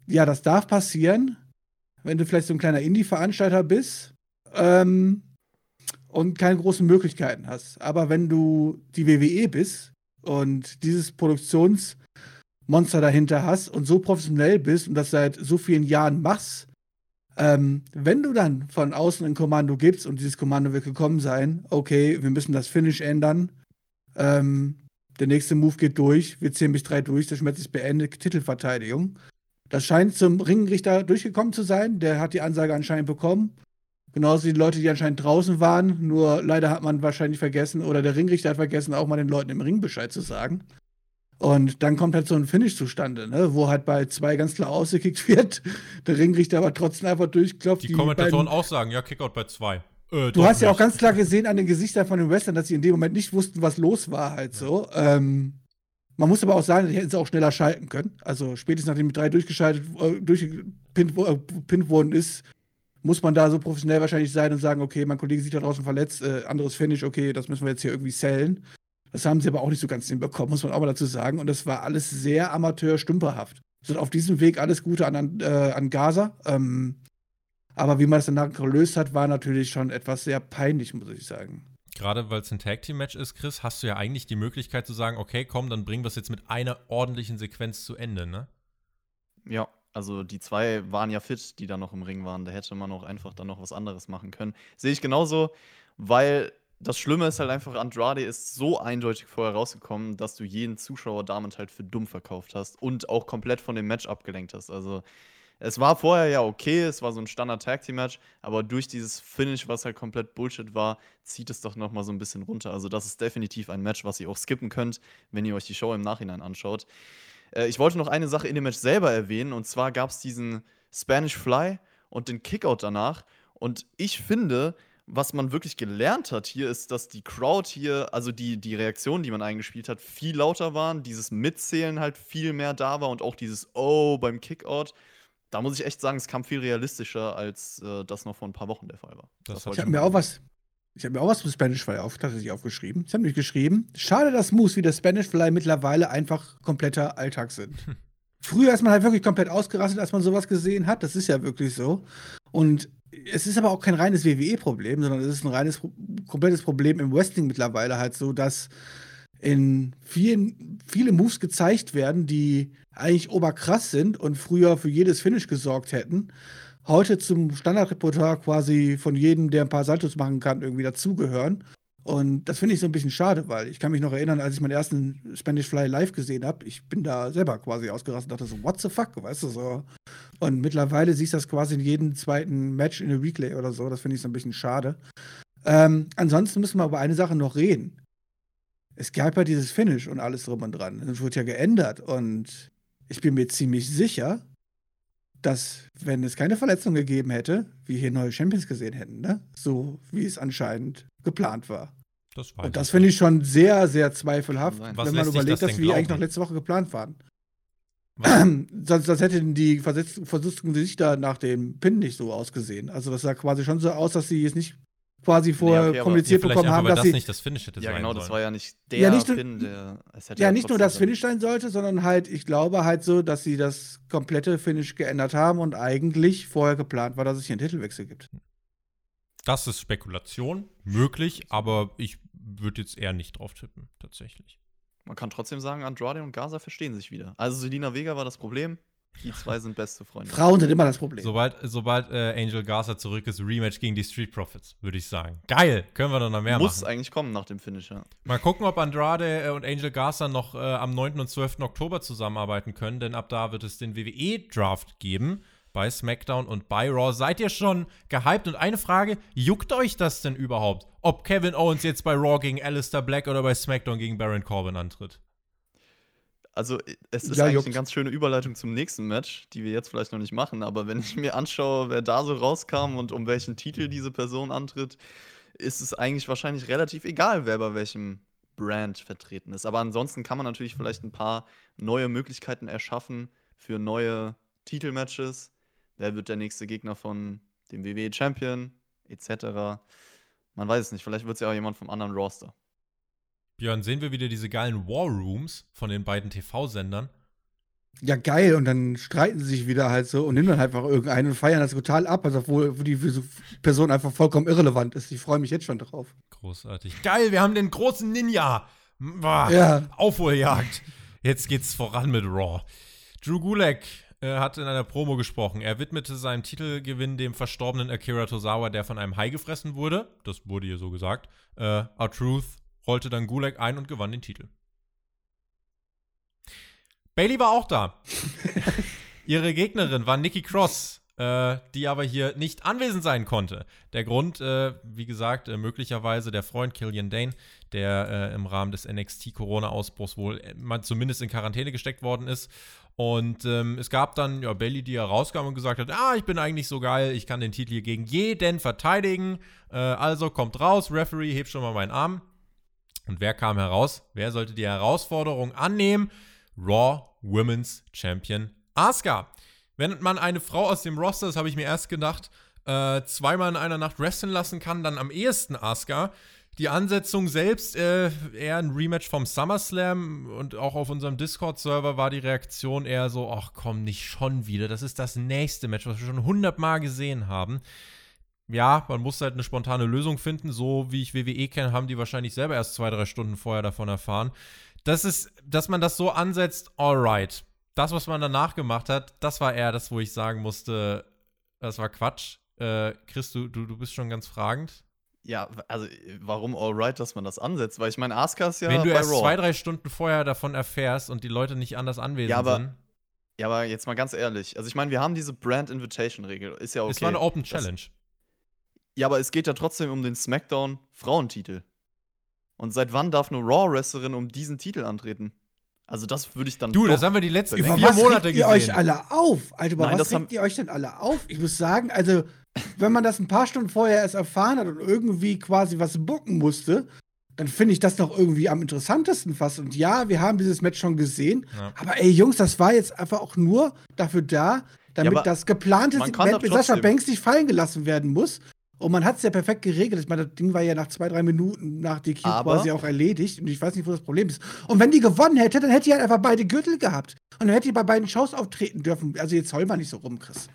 ja, das darf passieren, wenn du vielleicht so ein kleiner Indie-Veranstalter bist ähm, und keine großen Möglichkeiten hast. Aber wenn du die WWE bist und dieses Produktionsmonster dahinter hast und so professionell bist und das seit so vielen Jahren machst, ähm, wenn du dann von außen ein Kommando gibst und dieses Kommando wird gekommen sein, okay, wir müssen das Finish ändern, ähm, der nächste Move geht durch, wir ziehen bis drei durch, das Match ist beendet, Titelverteidigung. Das scheint zum Ringrichter durchgekommen zu sein. Der hat die Ansage anscheinend bekommen. Genauso die Leute, die anscheinend draußen waren. Nur leider hat man wahrscheinlich vergessen, oder der Ringrichter hat vergessen, auch mal den Leuten im Ring Bescheid zu sagen. Und dann kommt halt so ein Finish zustande, ne? wo halt bei zwei ganz klar ausgekickt *laughs* wird. Der Ringrichter aber trotzdem einfach durchklopft. Die, die Kommentatoren auch sagen, ja, Kickout bei zwei. Äh, du hast ja auch ganz klar gesehen an den Gesichtern von den Wrestlern, dass sie in dem Moment nicht wussten, was los war, halt so. Ähm, man muss aber auch sagen, die hätten sie auch schneller schalten können. Also spätestens nachdem die drei durchgeschaltet, äh, durchgepinnt äh, worden ist, muss man da so professionell wahrscheinlich sein und sagen, okay, mein Kollege sieht da draußen verletzt, äh, anderes Finish, okay, das müssen wir jetzt hier irgendwie sellen. Das haben sie aber auch nicht so ganz hinbekommen, muss man auch mal dazu sagen. Und das war alles sehr amateur-stümperhaft. Also auf diesem Weg alles Gute an, äh, an Gaza. Ähm, aber wie man es danach gelöst hat, war natürlich schon etwas sehr peinlich, muss ich sagen. Gerade weil es ein Tag Team Match ist, Chris, hast du ja eigentlich die Möglichkeit zu sagen, okay, komm, dann bringen wir es jetzt mit einer ordentlichen Sequenz zu Ende, ne? Ja, also die zwei waren ja fit, die da noch im Ring waren. Da hätte man auch einfach dann noch was anderes machen können. Sehe ich genauso, weil das Schlimme ist halt einfach, Andrade ist so eindeutig vorher rausgekommen, dass du jeden Zuschauer damit halt für dumm verkauft hast und auch komplett von dem Match abgelenkt hast. Also es war vorher ja okay, es war so ein Standard Tag Team Match, aber durch dieses Finish, was halt komplett Bullshit war, zieht es doch noch mal so ein bisschen runter. Also das ist definitiv ein Match, was ihr auch skippen könnt, wenn ihr euch die Show im Nachhinein anschaut. Äh, ich wollte noch eine Sache in dem Match selber erwähnen und zwar gab es diesen Spanish Fly und den Kickout danach und ich finde, was man wirklich gelernt hat hier, ist, dass die Crowd hier, also die, die Reaktionen, die man eingespielt hat, viel lauter waren, dieses Mitzählen halt viel mehr da war und auch dieses Oh beim Kickout da muss ich echt sagen, es kam viel realistischer, als äh, das noch vor ein paar Wochen der Fall war. Das ich habe mir auch was. Ich habe mir auch was zum Spanish Fly auf, tatsächlich aufgeschrieben. Ich habe nämlich geschrieben, schade, dass Moves wie der Spanish Fly mittlerweile einfach kompletter Alltag sind. Hm. Früher ist man halt wirklich komplett ausgerastet, als man sowas gesehen hat. Das ist ja wirklich so. Und es ist aber auch kein reines WWE-Problem, sondern es ist ein reines, komplettes Problem im Wrestling mittlerweile halt so, dass in vielen, viele Moves gezeigt werden, die eigentlich oberkrass sind und früher für jedes Finish gesorgt hätten, heute zum Standardrepertoire quasi von jedem, der ein paar Saltos machen kann, irgendwie dazugehören. Und das finde ich so ein bisschen schade, weil ich kann mich noch erinnern, als ich meinen ersten Spanish Fly live gesehen habe, ich bin da selber quasi ausgerastet und dachte so, what the fuck, weißt du so. Und mittlerweile siehst du das quasi in jedem zweiten Match in der Weekly oder so. Das finde ich so ein bisschen schade. Ähm, ansonsten müssen wir über eine Sache noch reden es gab ja dieses Finish und alles drum und dran. Es wurde ja geändert und ich bin mir ziemlich sicher, dass, wenn es keine Verletzung gegeben hätte, wir hier neue Champions gesehen hätten, ne? So wie es anscheinend geplant war. Das und das finde ich schon sehr, sehr zweifelhaft. Was wenn man sich überlegt, das dass wir eigentlich noch letzte Woche geplant waren. *clears throat* Sonst, sonst hätten die Versetz- versuchten Gesichter nach dem Pin nicht so ausgesehen. Also das sah quasi schon so aus, dass sie es nicht quasi vorher okay, aber- kommuniziert vielleicht bekommen haben, dass das sie nicht das Finish hätte Ja, sein genau, sollen. das war ja nicht der Ja, nicht nur- Pin, der. Es hätte ja nicht nur das Finish sein sollte, sondern halt, ich glaube halt so, dass sie das komplette Finish geändert haben und eigentlich vorher geplant war, dass es hier einen Titelwechsel gibt. Das ist Spekulation, möglich, aber ich würde jetzt eher nicht drauf tippen, tatsächlich. Man kann trotzdem sagen, Andrade und Gaza verstehen sich wieder. Also Selina Vega war das Problem. Die zwei sind beste Freunde. Frauen sind immer das Problem. Sobald, sobald äh, Angel Garza zurück ist, Rematch gegen die Street Profits, würde ich sagen. Geil, können wir doch noch mehr Muss machen. eigentlich kommen nach dem Finisher. Mal gucken, ob Andrade äh, und Angel Garza noch äh, am 9. und 12. Oktober zusammenarbeiten können, denn ab da wird es den WWE-Draft geben bei SmackDown und bei Raw. Seid ihr schon gehypt? Und eine Frage, juckt euch das denn überhaupt, ob Kevin Owens jetzt bei Raw gegen Alistair Black oder bei SmackDown gegen Baron Corbin antritt? Also, es ist Ja, eigentlich juckt. eine ganz schöne Überleitung zum nächsten Match, die wir jetzt vielleicht noch nicht machen, aber wenn ich mir anschaue, wer da so rauskam und um welchen Titel diese Person antritt, ist es eigentlich wahrscheinlich relativ egal, wer bei welchem Brand vertreten ist. Aber ansonsten kann man natürlich vielleicht ein paar neue Möglichkeiten erschaffen für neue Titelmatches. Wer wird der nächste Gegner von dem WWE Champion, etc. Man weiß es nicht, vielleicht wird es ja auch jemand vom anderen Roster. Björn, sehen wir wieder diese geilen War Rooms von den beiden TV-Sendern? Ja, geil. Und dann streiten sie sich wieder halt so und nehmen dann einfach irgendeinen und feiern das total ab, also obwohl die Person einfach vollkommen irrelevant ist. Ich freue mich jetzt schon drauf. Großartig. Geil, wir haben den großen Ninja. Boah, Ja. Aufholjagd. Jetzt geht's voran mit Raw. Drew Gulak äh, hat in einer Promo gesprochen. Er widmete seinen Titelgewinn dem verstorbenen Akira Tozawa, der von einem Hai gefressen wurde. Das wurde hier so gesagt. Äh, R-Truth rollte dann Gulak ein und gewann den Titel. Bailey war auch da. *laughs* Ihre Gegnerin war Nikki Cross, äh, die aber hier nicht anwesend sein konnte. Der Grund, äh, wie gesagt, äh, möglicherweise der Freund Killian Dane, der äh, im Rahmen des NXT-Corona-Ausbruchs wohl äh, zumindest in Quarantäne gesteckt worden ist. Und ähm, es gab dann ja Bailey, die herauskam und gesagt hat, ah, ich bin eigentlich so geil, ich kann den Titel hier gegen jeden verteidigen. Äh, also kommt raus, Referee, hebt schon mal meinen Arm. Und wer kam heraus? Wer sollte die Herausforderung annehmen? Raw Women's Champion Asuka. Wenn man eine Frau aus dem Roster, das habe ich mir erst gedacht, äh, zweimal in einer Nacht wresteln lassen kann, dann am ehesten Asuka. Die Ansetzung selbst, äh, eher ein Rematch vom SummerSlam und auch auf unserem Discord-Server war die Reaktion eher so, ach komm, nicht schon wieder, das ist das nächste Match, was wir schon hundertmal gesehen haben. Ja, man muss halt eine spontane Lösung finden, so wie ich WWE kenne, haben die wahrscheinlich selber erst zwei, drei Stunden vorher davon erfahren. Das ist, dass man das so ansetzt, alright. Das, was man danach gemacht hat, das war eher das, wo ich sagen musste, das war Quatsch. Äh, Chris, du, du, du bist schon ganz fragend. Ja, also warum alright, dass man das ansetzt? Weil ich meine, Asuka ist ja Wenn du erst Raw. zwei, drei Stunden vorher davon erfährst und die Leute nicht anders anwesend Ja, aber sind, Ja, aber jetzt mal ganz ehrlich. Also ich meine, wir haben diese Brand Invitation Regel. Ist ja okay. es war eine Open Das- Challenge. Ja, aber es geht ja trotzdem um den SmackDown Frauentitel. Und seit wann darf eine Raw Wrestlerin um diesen Titel antreten? Also das würde ich dann Du, das haben wir die letzten vier was Monate regt ihr gesehen. euch alle auf? Alter, über Nein, was regt ihr euch denn alle auf? Ich muss sagen, also, wenn man das ein paar Stunden vorher erst erfahren hat und irgendwie quasi was bucken musste, dann finde ich das doch irgendwie am interessantesten fast. Und ja, wir haben dieses Match schon gesehen, Ja. aber ey, Jungs, das war jetzt einfach auch nur dafür da, damit aber das geplante Segment mit Sascha Banks nicht fallen gelassen werden muss. Und man hat es ja perfekt geregelt. Ich meine, das Ding war ja nach zwei, drei Minuten nach DQ quasi auch erledigt. Und ich weiß nicht, wo das Problem ist. Und wenn die gewonnen hätte, dann hätte die halt einfach beide Gürtel gehabt. Und dann hätte die bei beiden Shows auftreten dürfen. Also jetzt heul mal nicht so rum, Chris.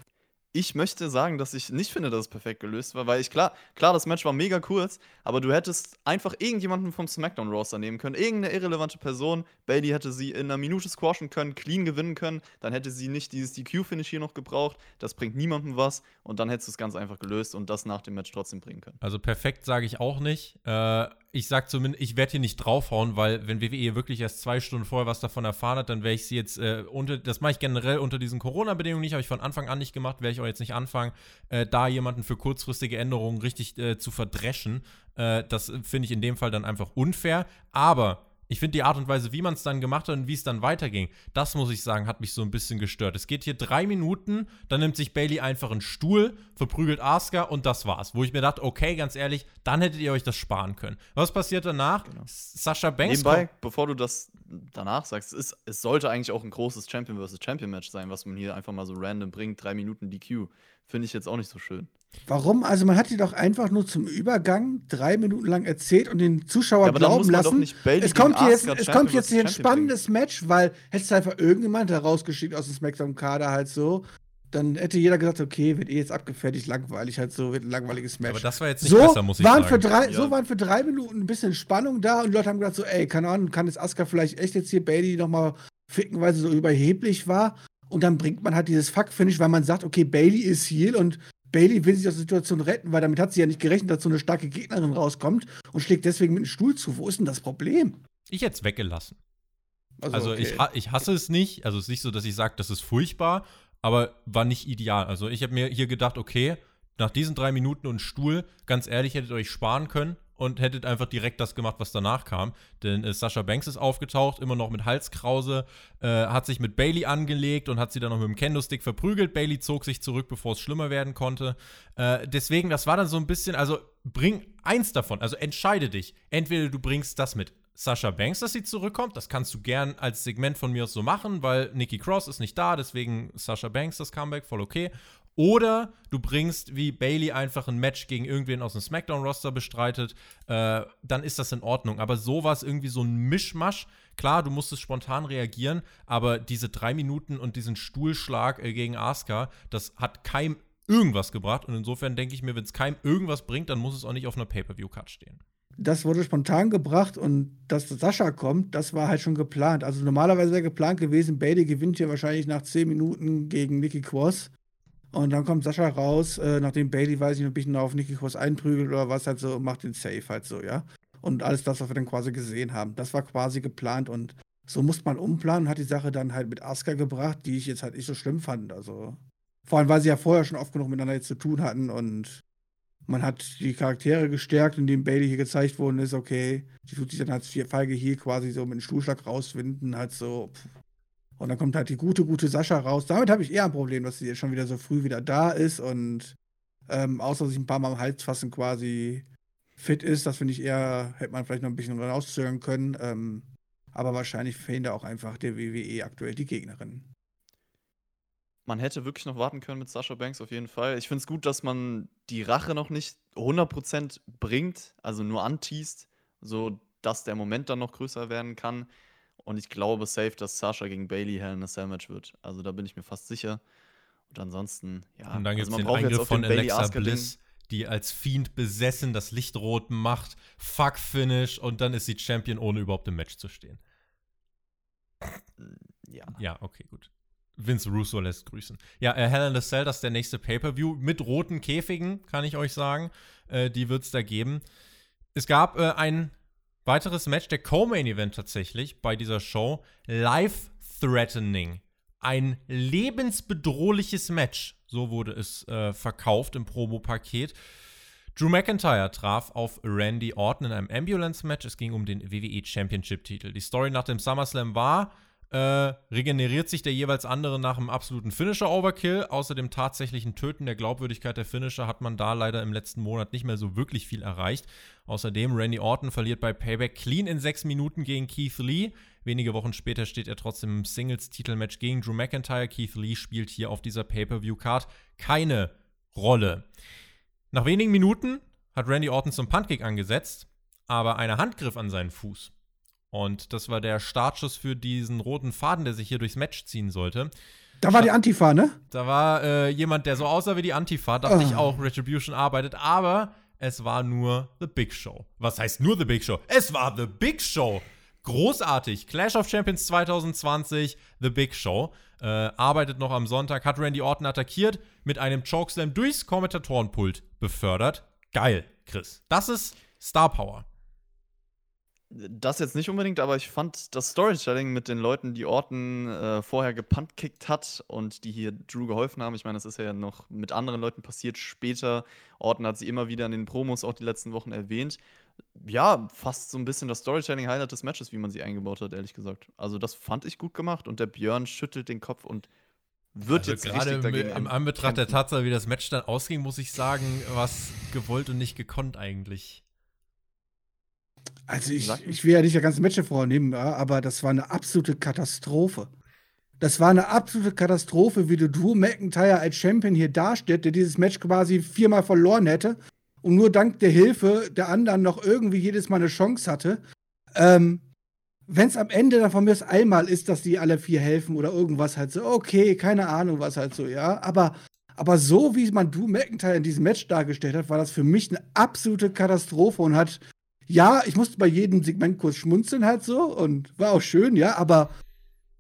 Ich möchte sagen, dass ich nicht finde, dass es perfekt gelöst war, weil ich klar, klar, das Match war mega kurz, aber du hättest einfach irgendjemanden vom SmackDown Roster nehmen können, irgendeine irrelevante Person. Bailey hätte sie in einer Minute squashen können, clean gewinnen können, dann hätte sie nicht dieses DQ-Finish hier noch gebraucht. Das bringt niemandem was und dann hättest du es ganz einfach gelöst und das nach dem Match trotzdem bringen können. Also perfekt sage ich auch nicht. Äh, ich sag zumindest, ich werde hier nicht draufhauen, weil wenn WWE wirklich erst zwei Stunden vorher was davon erfahren hat, dann wäre ich sie jetzt äh, unter, das mache ich generell unter diesen Corona-Bedingungen nicht, habe ich von Anfang an nicht gemacht, werde ich auch jetzt nicht anfangen, äh, da jemanden für kurzfristige Änderungen richtig äh, zu verdreschen. Äh, das finde ich in dem Fall dann einfach unfair. Aber ich finde die Art und Weise, wie man es dann gemacht hat und wie es dann weiterging, das muss ich sagen, hat mich so ein bisschen gestört. Es geht hier drei Minuten, dann nimmt sich Bailey einfach einen Stuhl, verprügelt Asuka und das war's. Wo ich mir dachte, okay, ganz ehrlich, dann hättet ihr euch das sparen können. Was passiert danach? Genau. Sascha Banks. Nebenbei, bevor du das danach sagst, es, ist, es sollte eigentlich auch ein großes Champion vs. Champion Match sein, was man hier einfach mal so random bringt. Drei Minuten DQ. Finde ich jetzt auch nicht so schön. Warum? Also man hat die doch einfach nur zum Übergang drei Minuten lang erzählt und den Zuschauer ja, glauben lassen. es kommt jetzt, es kommt jetzt hier ein spannendes bringen. Match, weil hättest du einfach irgendjemand herausgeschickt aus dem SmackDown-Kader halt so, dann hätte jeder gesagt, okay, wird eh jetzt abgefertigt, langweilig halt so, wird ein langweiliges Match. Aber das war jetzt nicht so besser, muss ich waren sagen. Für drei, ja. So waren für drei Minuten ein bisschen Spannung da und die Leute haben gedacht so, ey, keine Ahnung, kann jetzt Asuka vielleicht echt jetzt hier Bailey nochmal ficken, weil sie so überheblich war. Und dann bringt man halt dieses Fuck-Finish, weil man sagt, okay, Bailey ist Heal und Bailey will sich aus der Situation retten, weil damit hat sie ja nicht gerechnet, dass so eine starke Gegnerin rauskommt und schlägt deswegen mit dem Stuhl zu. Wo ist denn das Problem? Ich hätte es weggelassen. Also, also okay. ich, ich hasse es nicht. Also es ist nicht so, dass ich sage, das ist furchtbar, aber war nicht ideal. Also ich habe mir hier gedacht, okay, nach diesen drei Minuten und Stuhl, ganz ehrlich, hättet ihr euch sparen können und hättet einfach direkt das gemacht, was danach kam. Denn äh, Sascha Banks ist aufgetaucht, immer noch mit Halskrause, äh, hat sich mit Bailey angelegt und hat sie dann noch mit dem Kendo-Stick verprügelt. Bailey zog sich zurück, bevor es schlimmer werden konnte. Äh, deswegen, das war dann so ein bisschen, also bring eins davon, also entscheide dich. Entweder du bringst das mit Sascha Banks, dass sie zurückkommt. Das kannst du gern als Segment von mir aus so machen, weil Nikki Cross ist nicht da, deswegen Sascha Banks das Comeback, voll okay. Oder du bringst wie Bailey einfach ein Match gegen irgendwen aus dem SmackDown-Roster bestreitet, äh, dann ist das in Ordnung. Aber so war es irgendwie so ein Mischmasch. Klar, du musstest spontan reagieren, aber diese drei Minuten und diesen Stuhlschlag äh, gegen Asuka, das hat keinem irgendwas gebracht. Und insofern denke ich mir, wenn es keinem irgendwas bringt, dann muss es auch nicht auf einer Pay-Per-View-Card stehen. Das wurde spontan gebracht und dass Sascha kommt, das war halt schon geplant. Also normalerweise wäre geplant gewesen, Bailey gewinnt hier wahrscheinlich nach zehn Minuten gegen Nikki Cross. Und dann kommt Sascha raus, äh, nachdem Bailey, weiß ich nicht, ein bisschen auf Nikki Cross einprügelt oder was halt so, macht den Safe halt so, ja. Und alles das, was wir dann quasi gesehen haben, das war quasi geplant und so musste man umplanen hat die Sache dann halt mit Asuka gebracht, die ich jetzt halt nicht so schlimm fand. Also vor allem, weil sie ja vorher schon oft genug miteinander jetzt zu tun hatten und man hat die Charaktere gestärkt, indem Bailey hier gezeigt worden ist, okay, die tut sich dann als Feige hier quasi so mit einem Stuhlschlag rauswinden, halt so, pff, und dann kommt halt die gute, gute Sascha raus. Damit habe ich eher ein Problem, dass sie jetzt schon wieder so früh wieder da ist und ähm, außer sich ein paar Mal am Hals fassen quasi fit ist. Das finde ich eher, hätte man vielleicht noch ein bisschen rauszögern können. Ähm, aber wahrscheinlich fehlen da auch einfach der WWE aktuell die Gegnerin. Man hätte wirklich noch warten können mit Sascha Banks auf jeden Fall. Ich finde es gut, dass man die Rache noch nicht 100% bringt, also nur anteast, so dass der Moment dann noch größer werden kann. Und ich glaube safe, dass Sasha gegen Bailey Hell in a Match wird. Also da bin ich mir fast sicher. Und ansonsten, ja. Und dann gibt es also den Eingriff von den Alexa Bliss, die als Fiend besessen das Licht rot macht, Fuck Finish und dann ist sie Champion, ohne überhaupt im Match zu stehen. Ja. Ja, okay, gut. Vince Russo lässt grüßen. Ja, äh, Hell in a Cell, das ist der nächste Pay-Per-View mit roten Käfigen, kann ich euch sagen. Äh, die wird es da geben. Es gab äh, ein Weiteres Match, der Co-Main-Event tatsächlich bei dieser Show. Life-Threatening. Ein lebensbedrohliches Match. So wurde es äh, verkauft im Promo-Paket. Drew McIntyre traf auf Randy Orton in einem Ambulance-Match. Es ging um den WWE Championship-Titel. Die Story nach dem SummerSlam war, äh, regeneriert sich der jeweils andere nach einem absoluten Finisher-Overkill. Außer dem tatsächlichen Töten der Glaubwürdigkeit der Finisher hat man da leider im letzten Monat nicht mehr so wirklich viel erreicht. Außerdem, Randy Orton verliert bei Payback clean in sechs Minuten gegen Keith Lee. Wenige Wochen später steht er trotzdem im Singles-Titelmatch gegen Drew McIntyre. Keith Lee spielt hier auf dieser Pay-Per-View-Card keine Rolle. Nach wenigen Minuten hat Randy Orton zum Puntkick angesetzt, aber einer Handgriff an seinen Fuß und das war der Startschuss für diesen roten Faden, der sich hier durchs Match ziehen sollte. Da war die Antifa, ne? Da war äh, jemand, der so aussah wie die Antifa. Dachte oh. ich auch, Retribution arbeitet. Aber es war nur The Big Show. Was heißt nur The Big Show? Es war The Big Show. Großartig. Clash of Champions 2020, The Big Show. Äh, arbeitet noch am Sonntag, hat Randy Orton attackiert, mit einem Chokeslam durchs Kommentatorenpult befördert. Geil, Chris. Das ist Star Power. Das jetzt nicht unbedingt, aber ich fand das Storytelling mit den Leuten, die Orton äh, vorher gepuntkickt hat und die hier Drew geholfen haben. Ich meine, das ist ja noch mit anderen Leuten passiert später. Orton hat sie immer wieder in den Promos auch die letzten Wochen erwähnt. ja, fast so ein bisschen das Storytelling-Highlight des Matches, wie man sie eingebaut hat, ehrlich gesagt. Also, das fand ich gut gemacht und der Björn schüttelt den Kopf und wird Also jetzt gerade im, im an- Anbetracht der kämpfen. Tatsache, wie das Match dann ausging, muss ich sagen, was gewollt und nicht gekonnt eigentlich. Also ich, ich will ja nicht das ganze Match vornehmen, aber das war eine absolute Katastrophe. Das war eine absolute Katastrophe, wie du Drew McIntyre als Champion hier darstellt, der dieses Match quasi viermal verloren hätte und nur dank der Hilfe der anderen noch irgendwie jedes Mal eine Chance hatte. Ähm, Wenn es am Ende dann von mir einmal ist, dass die alle vier helfen oder irgendwas halt so, okay, keine Ahnung, was halt so, ja. Aber, aber so, wie man Drew McIntyre in diesem Match dargestellt hat, war das für mich eine absolute Katastrophe und hat ja, ich musste bei jedem Segment kurz schmunzeln halt so und war auch schön, ja, aber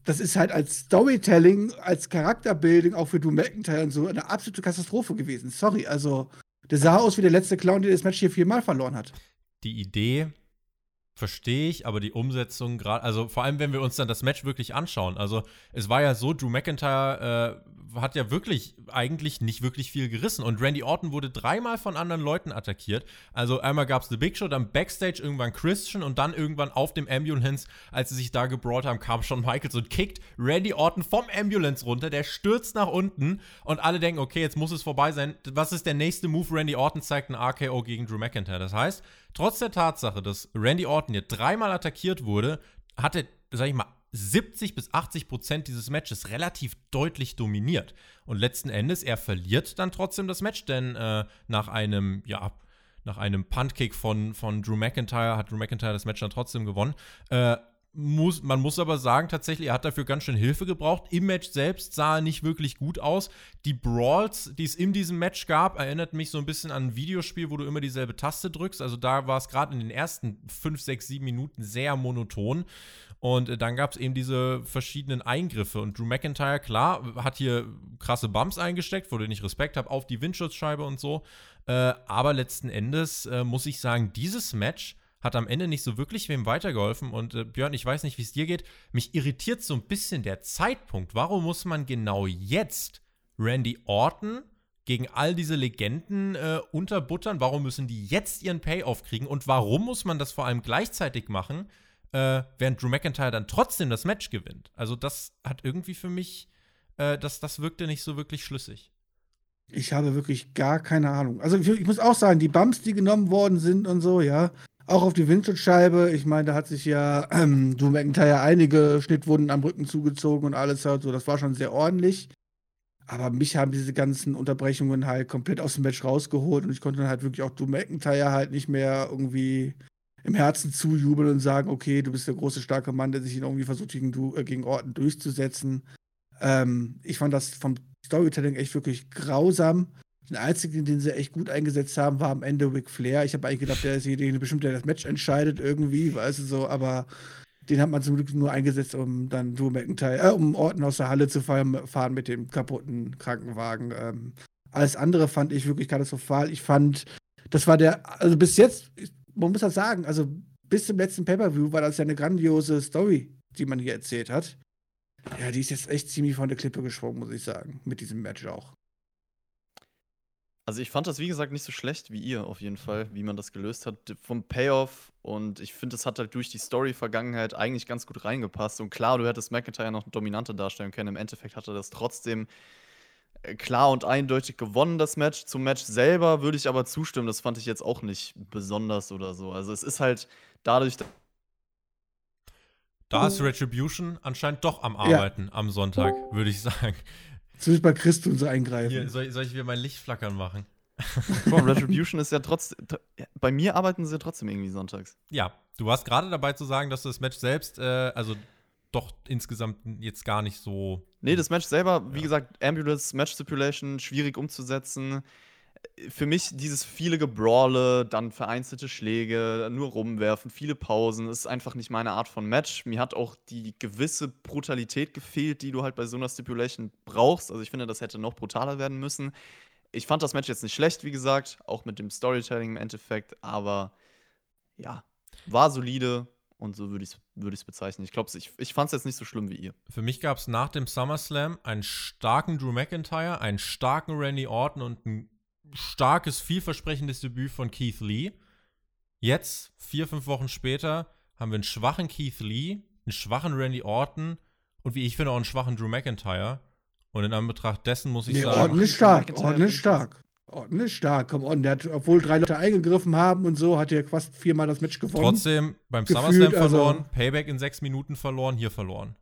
das ist halt als Storytelling, als Charakterbuilding auch für Drew McIntyre und so eine absolute Katastrophe gewesen. Sorry, also der sah aus wie der letzte Clown, der das Match hier viermal verloren hat. Die Idee verstehe ich, aber die Umsetzung gerade, also vor allem, wenn wir uns dann das Match wirklich anschauen. Also es war ja so, Drew McIntyre äh, hat ja wirklich eigentlich nicht wirklich viel gerissen und Randy Orton wurde dreimal von anderen Leuten attackiert. Also einmal gab es The Big Show, dann Backstage irgendwann Christian und dann irgendwann auf dem Ambulance, als sie sich da gebrawlt haben, kam Shawn Michaels und kickt Randy Orton vom Ambulance runter, der stürzt nach unten und alle denken, okay, jetzt muss es vorbei sein. Was ist der nächste Move? Randy Orton zeigt ein RKO gegen Drew McIntyre. Das heißt, trotz der Tatsache, dass Randy Orton hier dreimal attackiert wurde, hatte, sag ich mal, 70 bis 80 Prozent dieses Matches relativ deutlich dominiert. Und letzten Endes, er verliert dann trotzdem das Match, denn äh, nach einem, ja, nach einem Puntkick von, von Drew McIntyre hat Drew McIntyre das Match dann trotzdem gewonnen. Äh, muss, man muss aber sagen, tatsächlich, er hat dafür ganz schön Hilfe gebraucht. Im Match selbst sah er nicht wirklich gut aus. Die Brawls, die es in diesem Match gab, erinnert mich so ein bisschen an ein Videospiel, wo du immer dieselbe Taste drückst. Also da war es gerade in den ersten 5, 6, 7 Minuten sehr monoton. Und äh, dann gab es eben diese verschiedenen Eingriffe. Und Drew McIntyre, klar, hat hier krasse Bumps eingesteckt, wo du nicht Respekt habe, auf die Windschutzscheibe und so. Äh, aber letzten Endes äh, muss ich sagen, dieses Match hat am Ende nicht so wirklich wem weitergeholfen. Und äh, Björn, ich weiß nicht, wie es dir geht. Mich irritiert so ein bisschen der Zeitpunkt. Warum muss man genau jetzt Randy Orton gegen all diese Legenden äh, unterbuttern? Warum müssen die jetzt ihren Payoff kriegen? Und warum muss man das vor allem gleichzeitig machen, äh, während Drew McIntyre dann trotzdem das Match gewinnt? Also, das hat irgendwie für mich, äh, das, das wirkte nicht so wirklich schlüssig. Ich habe wirklich gar keine Ahnung. Also ich, muss auch sagen, die Bumps, die genommen worden sind und so, ja, auch auf die Windschutzscheibe. Ich meine, da hat sich ja ähm, Drew McIntyre einige Schnittwunden am Rücken zugezogen und alles halt so. Das war schon sehr ordentlich. Aber mich haben diese ganzen Unterbrechungen halt komplett aus dem Match rausgeholt und ich konnte dann halt wirklich auch Drew McIntyre halt nicht mehr irgendwie im Herzen zujubeln und sagen, okay, du bist der große, starke Mann, der sich irgendwie versucht, gegen, du, äh, gegen Orton durchzusetzen. Ähm, ich fand das vom Storytelling echt wirklich grausam. Den einzigen, den sie echt gut eingesetzt haben, war am Ende Ric Flair. Ich habe eigentlich gedacht, der ist derjenige bestimmt, der das Match entscheidet irgendwie, weißt du so, aber den hat man zum Glück nur eingesetzt, um dann Drew McIntyre, äh, um Orton aus der Halle zu fahren, mit dem kaputten Krankenwagen. Ähm, alles andere fand ich wirklich katastrophal. Ich fand, das war der, also bis jetzt, man muss das sagen, also bis zum letzten Pay-Per-View war das ja eine grandiose Story, die man hier erzählt hat. Ja, die ist jetzt echt ziemlich von der Klippe gesprungen, muss ich sagen, mit diesem Match auch. Also ich fand das, wie gesagt, nicht so schlecht wie ihr auf jeden Fall, wie man das gelöst hat vom Payoff. Und ich finde, es hat halt durch die Story-Vergangenheit eigentlich ganz gut reingepasst. Und klar, du hättest McIntyre noch dominanter darstellen können. Im Endeffekt hat er das trotzdem äh, klar und eindeutig gewonnen, das Match. Zum Match selber würde ich aber zustimmen. Das fand ich jetzt auch nicht besonders oder so. Also es ist halt dadurch, Da ist Retribution anscheinend doch am Arbeiten am Sonntag, würde ich sagen. Zumindest bei Chris tun sie eingreifen. Hier, soll, soll ich wieder mein Licht flackern machen? *laughs* Mal, Retribution ist ja trotzdem. Bei mir arbeiten sie trotzdem irgendwie sonntags. Ja, du warst gerade dabei zu sagen, dass du das Match selbst, äh, also doch insgesamt jetzt gar nicht so. Nee, das Match selber, wie Ja. gesagt, Ambulance, Match Stipulation, schwierig umzusetzen. Für mich dieses viele Gebrawle, dann vereinzelte Schläge, nur rumwerfen, viele Pausen, ist einfach nicht meine Art von Match. Mir hat auch die gewisse Brutalität gefehlt, die du halt bei so einer Stipulation brauchst. Also ich finde, das hätte noch brutaler werden müssen. Ich fand das Match jetzt nicht schlecht, wie gesagt, auch mit dem Storytelling im Endeffekt, aber ja, war solide und so würde ich es würd bezeichnen. Ich glaube, ich, ich fand es jetzt nicht so schlimm wie ihr. Für mich gab es nach dem SummerSlam einen starken Drew McIntyre, einen starken Randy Orton und ein starkes, vielversprechendes Debüt von Keith Lee. Jetzt, vier, fünf Wochen später, haben wir einen schwachen Keith Lee, einen schwachen Randy Orton und wie ich finde auch einen schwachen Drew McIntyre. Und in Anbetracht dessen muss ich Nee, sagen. Orton ist stark. McIntyre Orton ist finde ich stark. Orton ist stark. Komm, Orton, der hat, obwohl drei Leute eingegriffen haben und so, hat er fast viermal das Match gewonnen. Trotzdem beim Gefühlt, SummerSlam also- verloren, Payback in sechs Minuten verloren, hier verloren.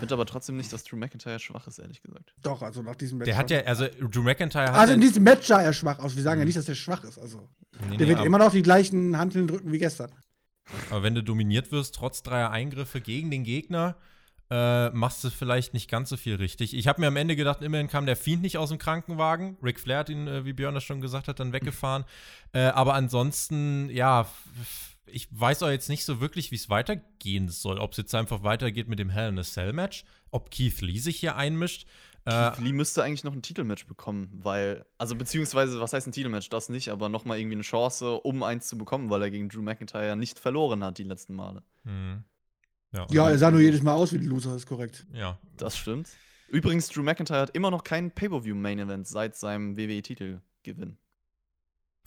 Ich finde aber trotzdem nicht, dass Drew McIntyre schwach ist, ehrlich gesagt. Doch, also nach diesem Match. Der hat ja, also Drew McIntyre hat. Also in diesem Match sah er schwach aus. Wir sagen ja nicht, dass er schwach ist. Also, nee, der nee, wird immer noch die gleichen Handeln drücken wie gestern. aber wenn du dominiert wirst, trotz dreier Eingriffe gegen den Gegner, äh, machst du vielleicht nicht ganz so viel richtig. Ich habe mir am Ende gedacht, immerhin kam der Fiend nicht aus dem Krankenwagen. Ric Flair hat ihn, äh, wie Björn das schon gesagt hat, dann weggefahren. *laughs* äh, aber ansonsten, ja, ich weiß auch jetzt nicht so wirklich, wie es weitergehen soll. Ob es jetzt einfach weitergeht mit dem Hell in a Cell Match, ob Keith Lee sich hier einmischt. Äh, Keith Lee müsste eigentlich noch ein Titelmatch bekommen, weil, also beziehungsweise, was heißt ein Titelmatch? Das nicht, aber nochmal irgendwie eine Chance, um eins zu bekommen, weil er gegen Drew McIntyre nicht verloren hat die letzten Male. hm. ja, Ja, er sah nur jedes Mal aus wie ein Loser, ist korrekt. ja, Das stimmt. Übrigens, Drew McIntyre hat immer noch keinen Pay-Per-View-Main-Event seit seinem WWE-Titelgewinn.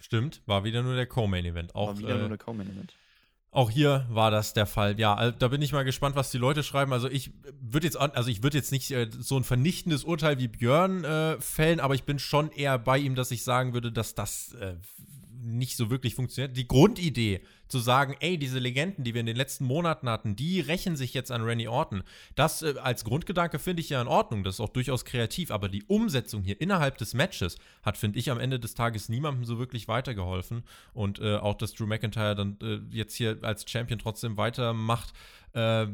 Stimmt, war wieder nur der Co-Main-Event. Auch, War wieder äh, nur der Co-Main-Event. auch hier war das der Fall. Ja, da bin ich mal gespannt, was die Leute schreiben. Also ich würde jetzt, also ich würde jetzt nicht äh, so ein vernichtendes Urteil wie Björn äh, fällen, aber ich bin schon eher bei ihm, dass ich sagen würde, dass das äh, nicht so wirklich funktioniert. Die Grundidee zu sagen, ey, diese Legenden, die wir in den letzten Monaten hatten, die rächen sich jetzt an Randy Orton. Das äh, als Grundgedanke finde ich ja in Ordnung. Das ist auch durchaus kreativ. Aber die Umsetzung hier innerhalb des Matches hat, finde ich, am Ende des Tages niemandem so wirklich weitergeholfen. Und äh, auch, dass Drew McIntyre dann äh, jetzt hier als Champion trotzdem weitermacht, äh,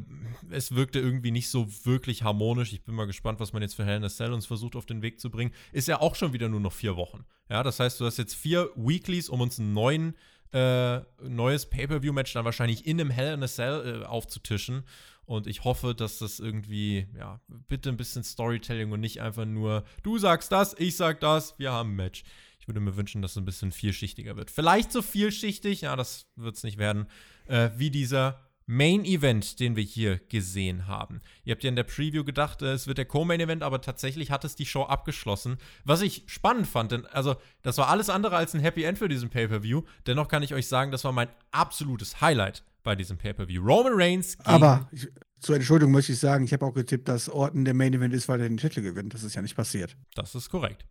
es wirkte irgendwie nicht so wirklich harmonisch. Ich bin mal gespannt, was man jetzt für Hell in a Cell uns versucht auf den Weg zu bringen. Ist ja auch schon wieder nur noch vier Wochen. Ja, das heißt, du hast jetzt vier Weeklies, um uns einen neuen äh, neues Pay-Per-View-Match dann wahrscheinlich in einem Hell in a Cell äh, aufzutischen. Und ich hoffe, dass das irgendwie, ja, bitte ein bisschen Storytelling und nicht einfach nur, du sagst das, ich sag das, wir haben ein Match. Ich würde mir wünschen, dass es ein bisschen vielschichtiger wird. Vielleicht so vielschichtig, ja, das wird es nicht werden, äh, wie dieser Main Event, den wir hier gesehen haben. Ihr habt ja in der Preview gedacht, äh, es wird der Co-Main Event, aber tatsächlich hat es die Show abgeschlossen. Was ich spannend fand, denn also das war alles andere als ein Happy End für diesen Pay-Per-View. Dennoch kann ich euch sagen, das war mein absolutes Highlight bei diesem Pay-Per-View. Roman Reigns gegen Aber ich, zur Entschuldigung möchte ich sagen, ich habe auch getippt, dass Orton der Main Event ist, weil er den Titel gewinnt. Das ist ja nicht passiert. Das ist korrekt.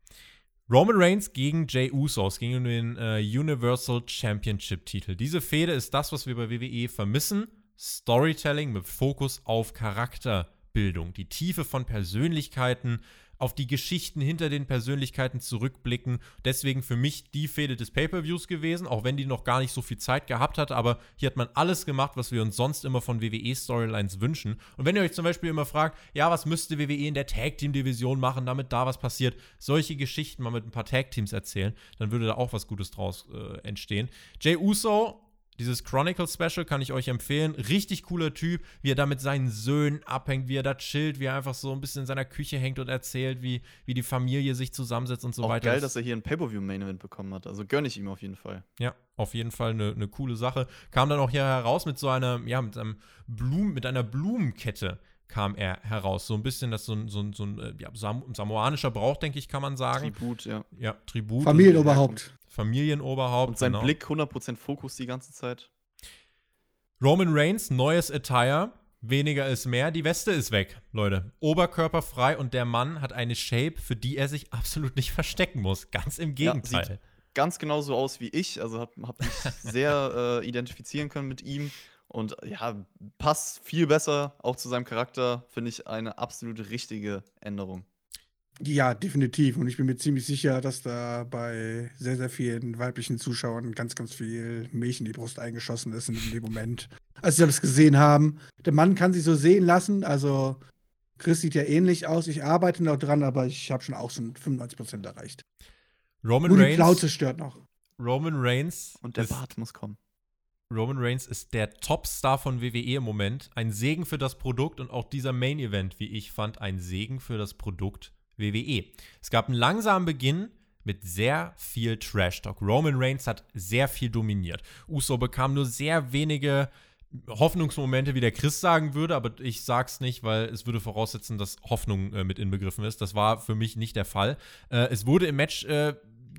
Roman Reigns gegen Jay Usos, gegen den äh, Universal Championship Titel. Diese Fehde ist das, was wir bei WWE vermissen. Storytelling mit Fokus auf Charakterbildung, die Tiefe von Persönlichkeiten, auf die Geschichten hinter den Persönlichkeiten zurückblicken. Deswegen für mich die Fehde des Pay-per-Views gewesen, auch wenn die noch gar nicht so viel Zeit gehabt hat. Aber hier hat man alles gemacht, was wir uns sonst immer von WWE-Storylines wünschen. Und wenn ihr euch zum Beispiel immer fragt, ja, was müsste WWE in der Tag-Team-Division machen, damit da was passiert, solche Geschichten mal mit ein paar Tag-Teams erzählen, dann würde da auch was Gutes draus äh, entstehen. Jay Uso dieses Chronicle Special kann ich euch empfehlen. Richtig cooler Typ, wie er da mit seinen Söhnen abhängt, wie er da chillt, wie er einfach so ein bisschen in seiner Küche hängt und erzählt, wie, wie die Familie sich zusammensetzt und so Auch weiter. geil, dass er hier ein Pay-Per-View-Main-Event bekommen hat. Also gönne ich ihm auf jeden Fall. Ja, auf jeden Fall eine, eine coole Sache. Kam dann auch hier heraus mit so einer, ja, mit einem Blumen, mit einer Blumenkette kam er heraus. So ein bisschen, das so ein, so ein, so ein äh, ja, Sam samoanischer Brauch, denke ich, kann man sagen. Tribut, ja. ja, Tribut. Familienoberhaupt. Familienoberhaupt. Und sein genau. Blick 100% Fokus die ganze Zeit. Roman Reigns, neues Attire. Weniger ist mehr. Die Weste ist weg, Leute. Oberkörper frei und der Mann hat eine Shape, für die er sich absolut nicht verstecken muss. Ganz im Gegenteil. sieht Ganz genauso aus wie ich. Also habe hab mich *laughs* sehr äh, identifizieren können mit ihm. Und ja, passt viel besser auch zu seinem Charakter. Finde ich eine absolut richtige Änderung. Ja, definitiv. Und ich bin mir ziemlich sicher, dass da bei sehr, sehr vielen weiblichen Zuschauern ganz, ganz viel Milch in die Brust eingeschossen ist in dem Moment, als sie das gesehen haben. Der Mann kann sich so sehen lassen. Also, Chris sieht ja ähnlich aus. Ich arbeite noch dran, aber ich habe schon auch so 95% erreicht. Roman Nur die Cloud Reigns, zerstört noch. Roman Reigns Und der ist, Bart muss kommen. Roman Reigns ist der Topstar von WWE im Moment. Ein Segen für das Produkt und auch dieser Main Event, wie ich fand, ein Segen für das Produkt WWE. Es gab einen langsamen Beginn mit sehr viel Trash-Talk. Roman Reigns hat sehr viel dominiert. Uso bekam nur sehr wenige Hoffnungsmomente, wie der Chris sagen würde, aber ich sag's nicht, weil es würde voraussetzen, dass Hoffnung äh, mit inbegriffen ist. Das war für mich nicht der Fall. Äh, es wurde im Match äh,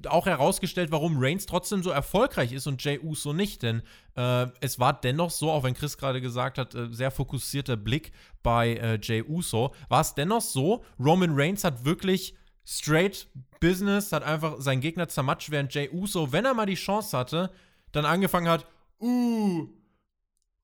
auch herausgestellt, warum Reigns trotzdem so erfolgreich ist und Jey Uso nicht. Denn äh, es war dennoch so, auch wenn Chris gerade gesagt hat, äh, sehr fokussierter Blick bei äh, Jey Uso, war es dennoch so, Roman Reigns hat wirklich straight Business, hat einfach seinen Gegner zermatscht, während Jey Uso, wenn er mal die Chance hatte, dann angefangen hat, uh,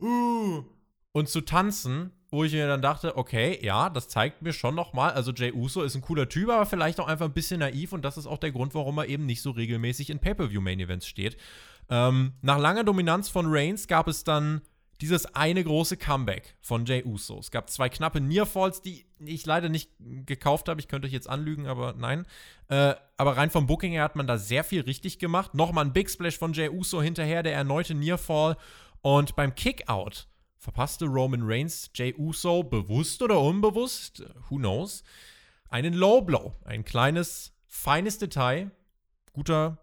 uh, und zu tanzen, wo ich mir dann dachte, okay, ja, das zeigt mir schon nochmal, also Jey Uso ist ein cooler Typ, aber vielleicht auch einfach ein bisschen naiv und das ist auch der Grund, warum er eben nicht so regelmäßig in Pay-Per-View-Main-Events steht. Ähm, nach langer Dominanz von Reigns gab es dann dieses eine große Comeback von Jey Uso. Es gab zwei knappe Nearfalls, die ich leider nicht gekauft habe. Ich könnte euch jetzt anlügen, aber nein. Äh, aber rein vom Booking her hat man da sehr viel richtig gemacht. Nochmal ein Big Splash von Jey Uso hinterher, der erneute Nearfall. Und beim Kickout verpasste Roman Reigns Jey Uso bewusst oder unbewusst, who knows, einen Low Blow. Ein kleines, feines Detail. Guter,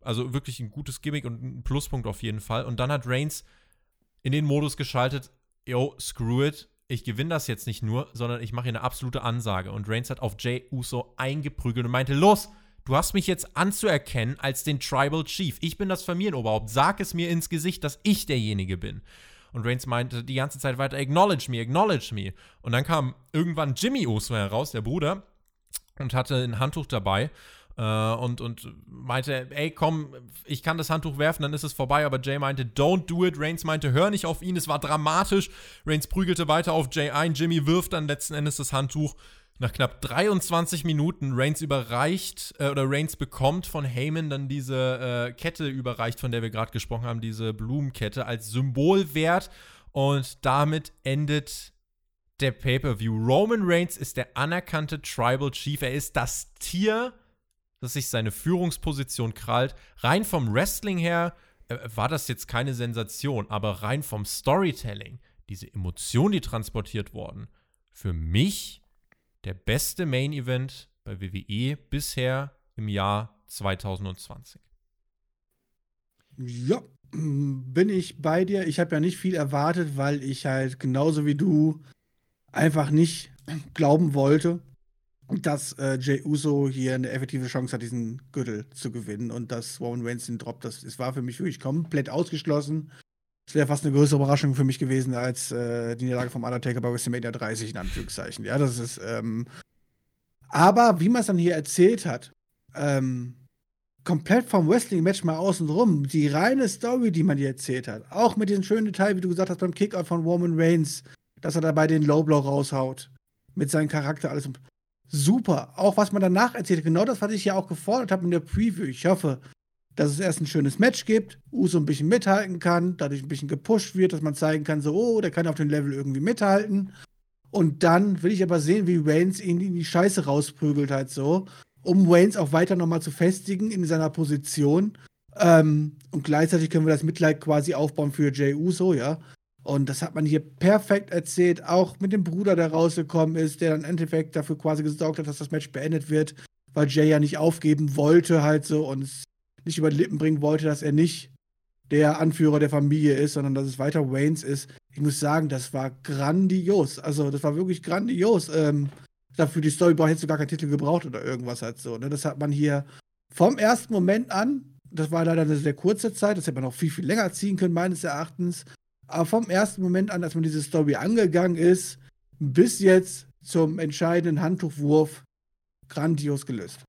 also wirklich ein gutes Gimmick und ein Pluspunkt auf jeden Fall. Und dann hat Reigns in den Modus geschaltet, yo, screw it, ich gewinne das jetzt nicht nur, sondern ich mache hier eine absolute Ansage. Und Reigns hat auf Jay Uso eingeprügelt und meinte, los, du hast mich jetzt anzuerkennen als den Tribal Chief. Ich bin das Familienoberhaupt. Sag es mir ins Gesicht, dass ich derjenige bin. Und Reigns meinte die ganze Zeit weiter, acknowledge me, acknowledge me. Und dann kam irgendwann Jimmy Uso heraus, der Bruder, und hatte ein Handtuch dabei äh, und, und meinte, ey, komm, ich kann das Handtuch werfen, dann ist es vorbei. Aber Jay meinte, don't do it. Reigns meinte, hör nicht auf ihn, es war dramatisch. Reigns prügelte weiter auf Jay ein. Jimmy wirft dann letzten Endes das Handtuch. Nach knapp 23 Minuten Reigns überreicht äh, oder Reigns bekommt von Heyman dann diese äh, Kette überreicht, von der wir gerade gesprochen haben, diese Blumenkette als Symbolwert und damit endet der Pay-per-View. Roman Reigns ist der anerkannte Tribal Chief. Er ist das Tier dass sich seine Führungsposition krallt. Rein vom Wrestling her äh, war das jetzt keine Sensation, aber rein vom Storytelling, diese Emotionen, die transportiert wurden, für mich der beste Main Event bei WWE bisher im Jahr 2020. Ja, bin ich bei dir. Ich habe ja nicht viel erwartet, weil ich halt genauso wie du einfach nicht glauben wollte, dass äh, Jay Uso hier eine effektive Chance hat, diesen Gürtel zu gewinnen und dass Roman Reigns den Drop, das, das war für mich wirklich komplett ausgeschlossen. Es wäre fast eine größere Überraschung für mich gewesen als äh, die Niederlage vom Undertaker bei WrestleMania 30 in Anführungszeichen. Ja, das ist. Ähm, aber wie man es dann hier erzählt hat, ähm, komplett vom Wrestling-Match mal außen rum, die reine Story, die man hier erzählt hat, auch mit diesem schönen Detail, wie du gesagt hast, beim Kickout von Roman Reigns, dass er dabei den Low Blow raushaut, mit seinem Charakter alles super. Auch was man danach erzählt, genau das, was ich ja auch gefordert habe in der Preview. Ich hoffe, dass es erst ein schönes Match gibt, Uso ein bisschen mithalten kann, dadurch ein bisschen gepusht wird, dass man zeigen kann, so, oh, der kann auf dem Level irgendwie mithalten. Und dann will ich aber sehen, wie Waynes ihn in die Scheiße rausprügelt halt so, um Waynes auch weiter nochmal zu festigen in seiner Position. Ähm, und gleichzeitig können wir das Mitleid quasi aufbauen für Jay Uso, ja. Und das hat man hier perfekt erzählt, auch mit dem Bruder, der rausgekommen ist, der dann im Endeffekt dafür quasi gesorgt hat, dass das Match beendet wird, weil Jay ja nicht aufgeben wollte, halt so und es nicht über die Lippen bringen wollte, dass er nicht der Anführer der Familie ist, sondern dass es weiter Waynes ist. Ich muss sagen, das war grandios. Also, das war wirklich grandios. Ähm, dafür die Story hättest du gar keinen Titel gebraucht oder irgendwas halt so. Ne? Das hat man hier vom ersten Moment an, das war leider eine sehr kurze Zeit, das hätte man auch viel, viel länger ziehen können, meines Erachtens. Aber vom ersten Moment an, als man diese Story angegangen ist, bis jetzt zum entscheidenden Handtuchwurf, grandios gelöst.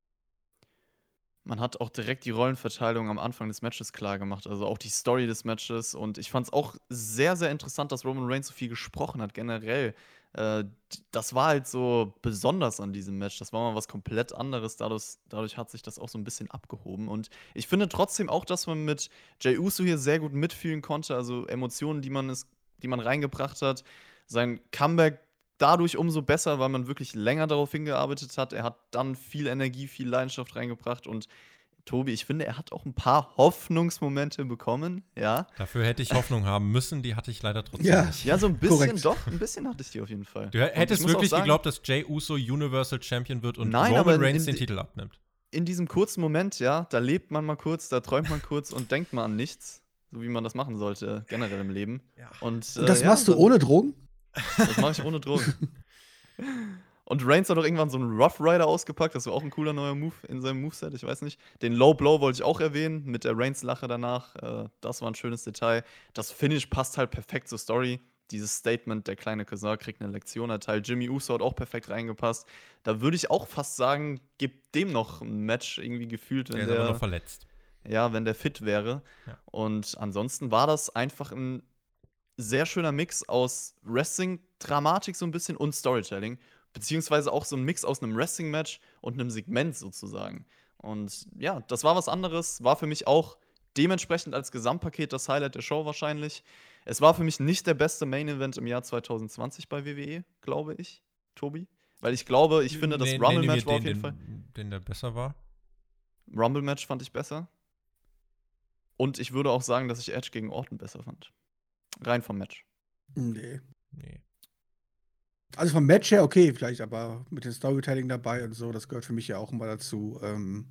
Man hat auch direkt die Rollenverteilung am Anfang des Matches klar gemacht, also auch die Story des Matches. Und ich fand es auch sehr, sehr interessant, dass Roman Reigns so viel gesprochen hat, generell. Äh, das war halt so besonders an diesem Match. Das war mal was komplett anderes. Dadurch, dadurch hat sich das auch so ein bisschen abgehoben. Und ich finde trotzdem auch, dass man mit Jey Uso hier sehr gut mitfühlen konnte. Also Emotionen, die man, ist, die man reingebracht hat. Sein Comeback dadurch umso besser, weil man wirklich länger darauf hingearbeitet hat. Er hat dann viel Energie, viel Leidenschaft reingebracht und Tobi, ich finde, er hat auch ein paar Hoffnungsmomente bekommen, ja. Dafür hätte ich Hoffnung haben müssen, die hatte ich leider trotzdem ja. nicht. Ja, so ein bisschen Korrekt. doch, ein bisschen hatte ich die auf jeden Fall. Du hättest wirklich sagen, geglaubt, dass Jay Uso Universal Champion wird und nein, Roman Reigns den Titel abnimmt. In diesem kurzen Moment, ja, da lebt man mal kurz, da träumt man kurz und denkt mal an nichts, so wie man das machen sollte, generell im Leben. Ja. Und, äh, und, das ja, machst du ohne Drogen? Das mache ich ohne Drogen. Und Reigns hat doch irgendwann so einen Rough Rider ausgepackt. Das war auch ein cooler neuer Move in seinem Moveset, ich weiß nicht. Den Low Blow wollte ich auch erwähnen, mit der Reigns-Lache danach. Äh, das war ein schönes Detail. Das Finish passt halt perfekt zur Story. Dieses Statement, der kleine Cousin kriegt eine Lektion erteilt. Jimmy Uso hat auch perfekt reingepasst. Da würde ich auch fast sagen, gibt dem noch ein Match irgendwie gefühlt, wenn Der der, ist aber noch verletzt. ja, wenn der fit wäre. Ja. Und ansonsten war das einfach ein sehr schöner Mix aus Wrestling, Dramatik so ein bisschen und Storytelling. Beziehungsweise auch so ein Mix aus einem Wrestling-Match und einem Segment sozusagen. Und ja, das war was anderes. War für mich auch dementsprechend als Gesamtpaket das Highlight der Show wahrscheinlich. Es war für mich nicht der beste Main-Event im Jahr 2020 bei WWE, glaube ich, Tobi. Weil ich glaube, ich finde, das Nee, Rumble-Match nee, war auf den, jeden den, Fall. Den, der besser war. Rumble-Match fand ich besser. Und ich würde auch sagen, dass ich Edge gegen Orton besser fand. Rein vom Match. Nee. Nee. Also vom Match her okay, vielleicht, aber mit dem Storytelling dabei und so, das gehört für mich ja auch immer dazu. Ähm,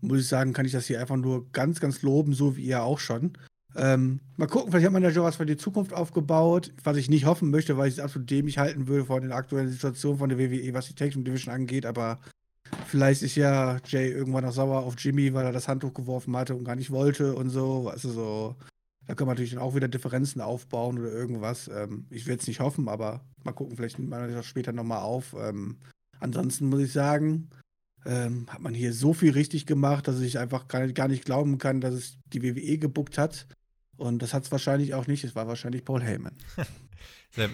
muss ich sagen, kann ich das hier einfach nur ganz, ganz loben, so wie ihr auch schon. Ähm, mal gucken, vielleicht hat man ja schon was für die Zukunft aufgebaut, was ich nicht hoffen möchte, weil ich es absolut dämlich halten würde von den aktuellen Situationen von der WWE, was die Tag Team Division angeht, aber vielleicht ist ja Jay irgendwann noch sauer auf Jimmy, weil er das Handtuch geworfen hatte und gar nicht wollte und so, also so. Da können wir natürlich dann auch wieder Differenzen aufbauen oder irgendwas. Ähm, ich will es nicht hoffen, aber mal gucken, vielleicht nimmt man das später nochmal auf. Ähm, ansonsten muss ich sagen, ähm, hat man hier so viel richtig gemacht, dass ich einfach gar nicht, glauben kann, dass es die WWE gebuckt hat. Und das hat es wahrscheinlich auch nicht. Es war wahrscheinlich Paul Heyman. *laughs*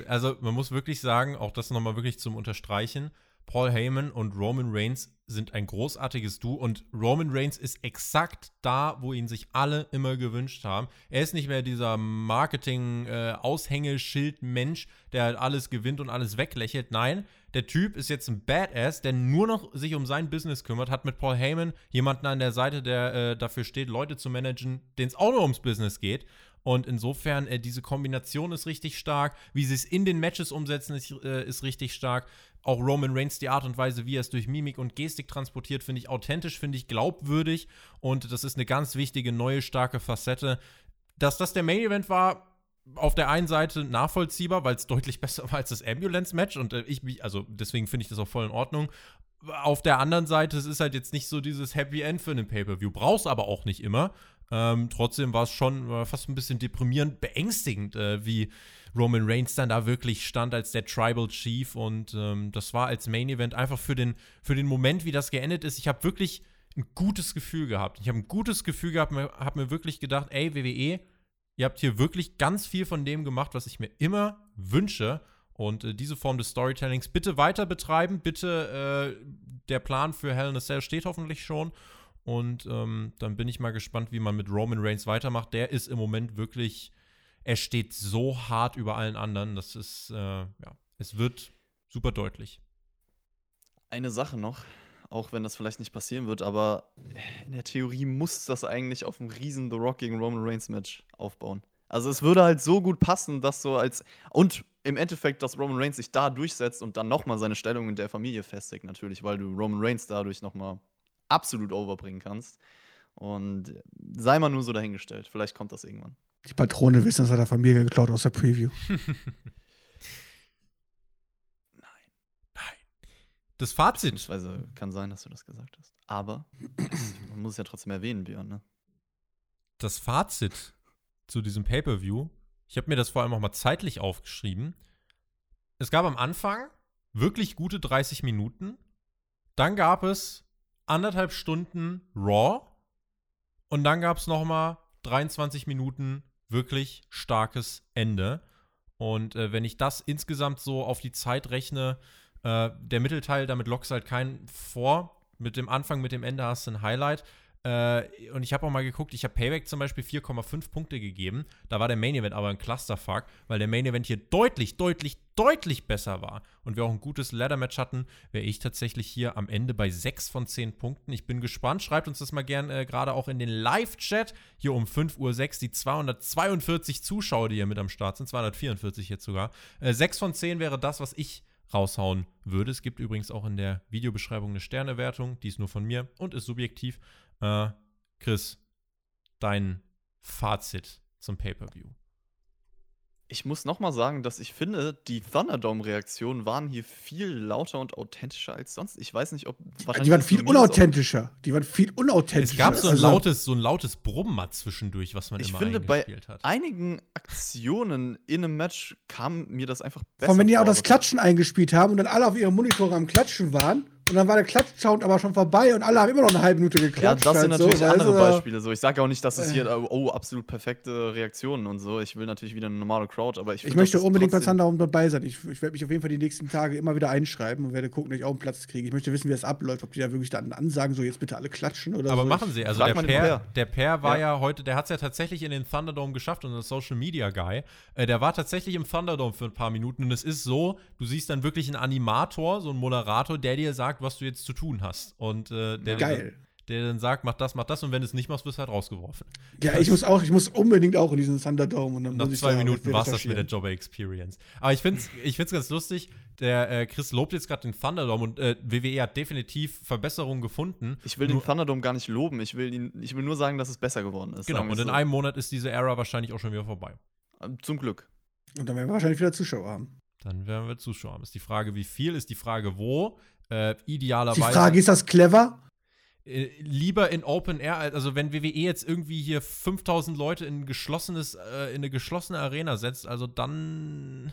Also man muss wirklich sagen, auch das nochmal wirklich zum Unterstreichen, Paul Heyman und Roman Reigns sind ein großartiges Duo und Roman Reigns ist exakt da, wo ihn sich alle immer gewünscht haben. Er ist nicht mehr dieser Marketing-Aushängeschild-Mensch, der halt alles gewinnt und alles weglächelt. Nein, der Typ ist jetzt ein Badass, der nur noch sich um sein Business kümmert, hat mit Paul Heyman jemanden an der Seite, der äh, dafür steht, Leute zu managen, denen es auch nur ums Business geht. Und insofern, äh, diese Kombination ist richtig stark. Wie sie es in den Matches umsetzen, ist, äh, ist richtig stark. Auch Roman Reigns, die Art und Weise, wie er es durch Mimik und Gestik transportiert, finde ich authentisch, finde ich glaubwürdig. Und das ist eine ganz wichtige, neue, starke Facette. Dass das der Main Event war, auf der einen Seite nachvollziehbar, weil es deutlich *laughs* besser war als das Ambulance-Match. Und äh, ich mich, also deswegen finde ich das auch voll in Ordnung. Auf der anderen Seite, es ist halt jetzt nicht so dieses Happy End für einen Pay-Per-View. Brauchst aber auch nicht immer. Ähm, trotzdem war es schon äh, fast ein bisschen deprimierend, beängstigend, äh, wie Roman Reigns dann da wirklich stand als der Tribal Chief. Und ähm, das war als Main Event einfach für den, für den Moment, wie das geendet ist. Ich habe wirklich ein gutes Gefühl gehabt. Ich habe ein gutes Gefühl gehabt, habe mir wirklich gedacht, ey, WWE, ihr habt hier wirklich ganz viel von dem gemacht, was ich mir immer wünsche. Und äh, diese Form des Storytellings bitte weiter betreiben. Bitte, äh, der Plan für Hell in a Cell steht hoffentlich schon. Und ähm, dann bin ich mal gespannt, wie man mit Roman Reigns weitermacht. Der ist im Moment wirklich, er steht so hart über allen anderen. Das ist, äh, ja, es wird super deutlich. Eine Sache noch, auch wenn das vielleicht nicht passieren wird, aber in der Theorie muss das eigentlich auf einem riesen The Rock gegen Roman Reigns Match aufbauen. Also es würde halt so gut passen, dass so als und im Endeffekt, dass Roman Reigns sich da durchsetzt und dann nochmal seine Stellung in der Familie festigt, natürlich, weil du Roman Reigns dadurch nochmal absolut overbringen kannst. Und sei mal nur so dahingestellt. Vielleicht kommt das irgendwann. Die Patrone wissen, das hat der Familie geklaut aus der Preview. *laughs* Das Fazit. Beziehungsweise kann sein, dass du das gesagt hast. Aber man muss es ja trotzdem erwähnen, Björn, ne? das Fazit zu diesem Pay-per-View, ich habe mir das vor allem auch mal zeitlich aufgeschrieben. Es gab am Anfang wirklich gute 30 Minuten. Dann gab es anderthalb Stunden Raw. Und dann gab es noch mal 23 Minuten wirklich starkes Ende. Und äh, wenn ich das insgesamt so auf die Zeit rechne, äh, der Mittelteil, damit lockst halt keinen vor. Mit dem Anfang, mit dem Ende hast du ein Highlight. Äh, und ich habe auch mal geguckt, ich habe Payback zum Beispiel 4,5 Punkte gegeben. Da war der Main Event aber ein Clusterfuck, weil der Main Event hier deutlich, deutlich, deutlich besser war. Und wir auch ein gutes Ladder-Match hatten, wäre ich tatsächlich hier am Ende bei 6 von 10 Punkten. Ich bin gespannt. Schreibt uns das mal gern äh, gerade auch in den Live-Chat. Hier um 5.06 Uhr die 242 Zuschauer, die hier mit am Start sind. 244 jetzt sogar. Äh, 6 von 10 wäre das, was ich raushauen würde. Es gibt übrigens auch in der Videobeschreibung eine Sternewertung, die ist nur von mir und ist subjektiv. Äh, Chris, dein Fazit zum Pay-per-View. Ich muss nochmal sagen, dass ich finde, die Thunderdome-Reaktionen waren hier viel lauter und authentischer als sonst. Ich weiß nicht, ob. Die waren ist viel unauthentischer. Die waren viel unauthentischer. Es gab so ein, Also, lautes, so ein lautes Brummen mal zwischendurch, was man Ich immer finde, bei eingespielt hat. einigen Aktionen in einem Match kam mir das einfach besser Von wenn die auch vor. das Klatschen eingespielt haben und dann alle auf ihren Monitoren am Klatschen waren und dann war der Klatsch-Sound aber schon vorbei und alle haben immer noch eine halbe Minute Ja, geklatscht. das sind halt natürlich so, andere du? Beispiele. So, ich sage auch nicht, dass es hier, äh, oh, absolut perfekte Reaktionen und so. Ich will natürlich wieder eine normale Crowd, aber ich Ich möchte das unbedingt bei Thunderdome dabei sein. Ich, ich werde mich auf jeden Fall die nächsten Tage immer wieder einschreiben und werde gucken, dass ich auch einen Platz kriege. Ich möchte wissen, wie das abläuft, ob die da wirklich dann ansagen, so jetzt bitte alle klatschen oder Aber so. machen sie. Also Frag der Per, Per war ja, Ja. heute, der hat es ja tatsächlich in den Thunderdome geschafft, unser Social Media Guy. Äh, der war tatsächlich im Thunderdome für ein paar Minuten und es ist so, du siehst dann wirklich einen Animator, so einen Moderator, der dir sagt, was du jetzt zu tun hast. Und äh, der, Geil. der dann sagt, mach das, mach das und wenn du es nicht machst, wirst du halt rausgeworfen. Ja, ich muss auch, ich muss unbedingt auch in diesen Thunderdome und dann Nach muss ich zwei da Minuten war es das mit der. Jobber Experience. Aber ich finde es ich find's ganz lustig. Der äh, Chris lobt jetzt gerade den Thunderdome und äh, WWE hat definitiv Verbesserungen gefunden. Ich will Nur- den Thunderdome gar nicht loben. Ich will, ihn, ich will nur sagen, dass es besser geworden ist. Genau, und in so. einem Monat ist diese Ära wahrscheinlich auch schon wieder vorbei. Zum Glück. Und dann werden wir wahrscheinlich wieder Zuschauer haben. Dann werden wir Zuschauer haben. Ist die Frage, wie viel, ist die Frage, wo. Äh, Die idealerweise. Frage, ist das clever? äh, lieber in Open Air, also wenn WWE jetzt irgendwie hier 5000 Leute in, ein geschlossenes, äh, in eine geschlossene Arena setzt, also dann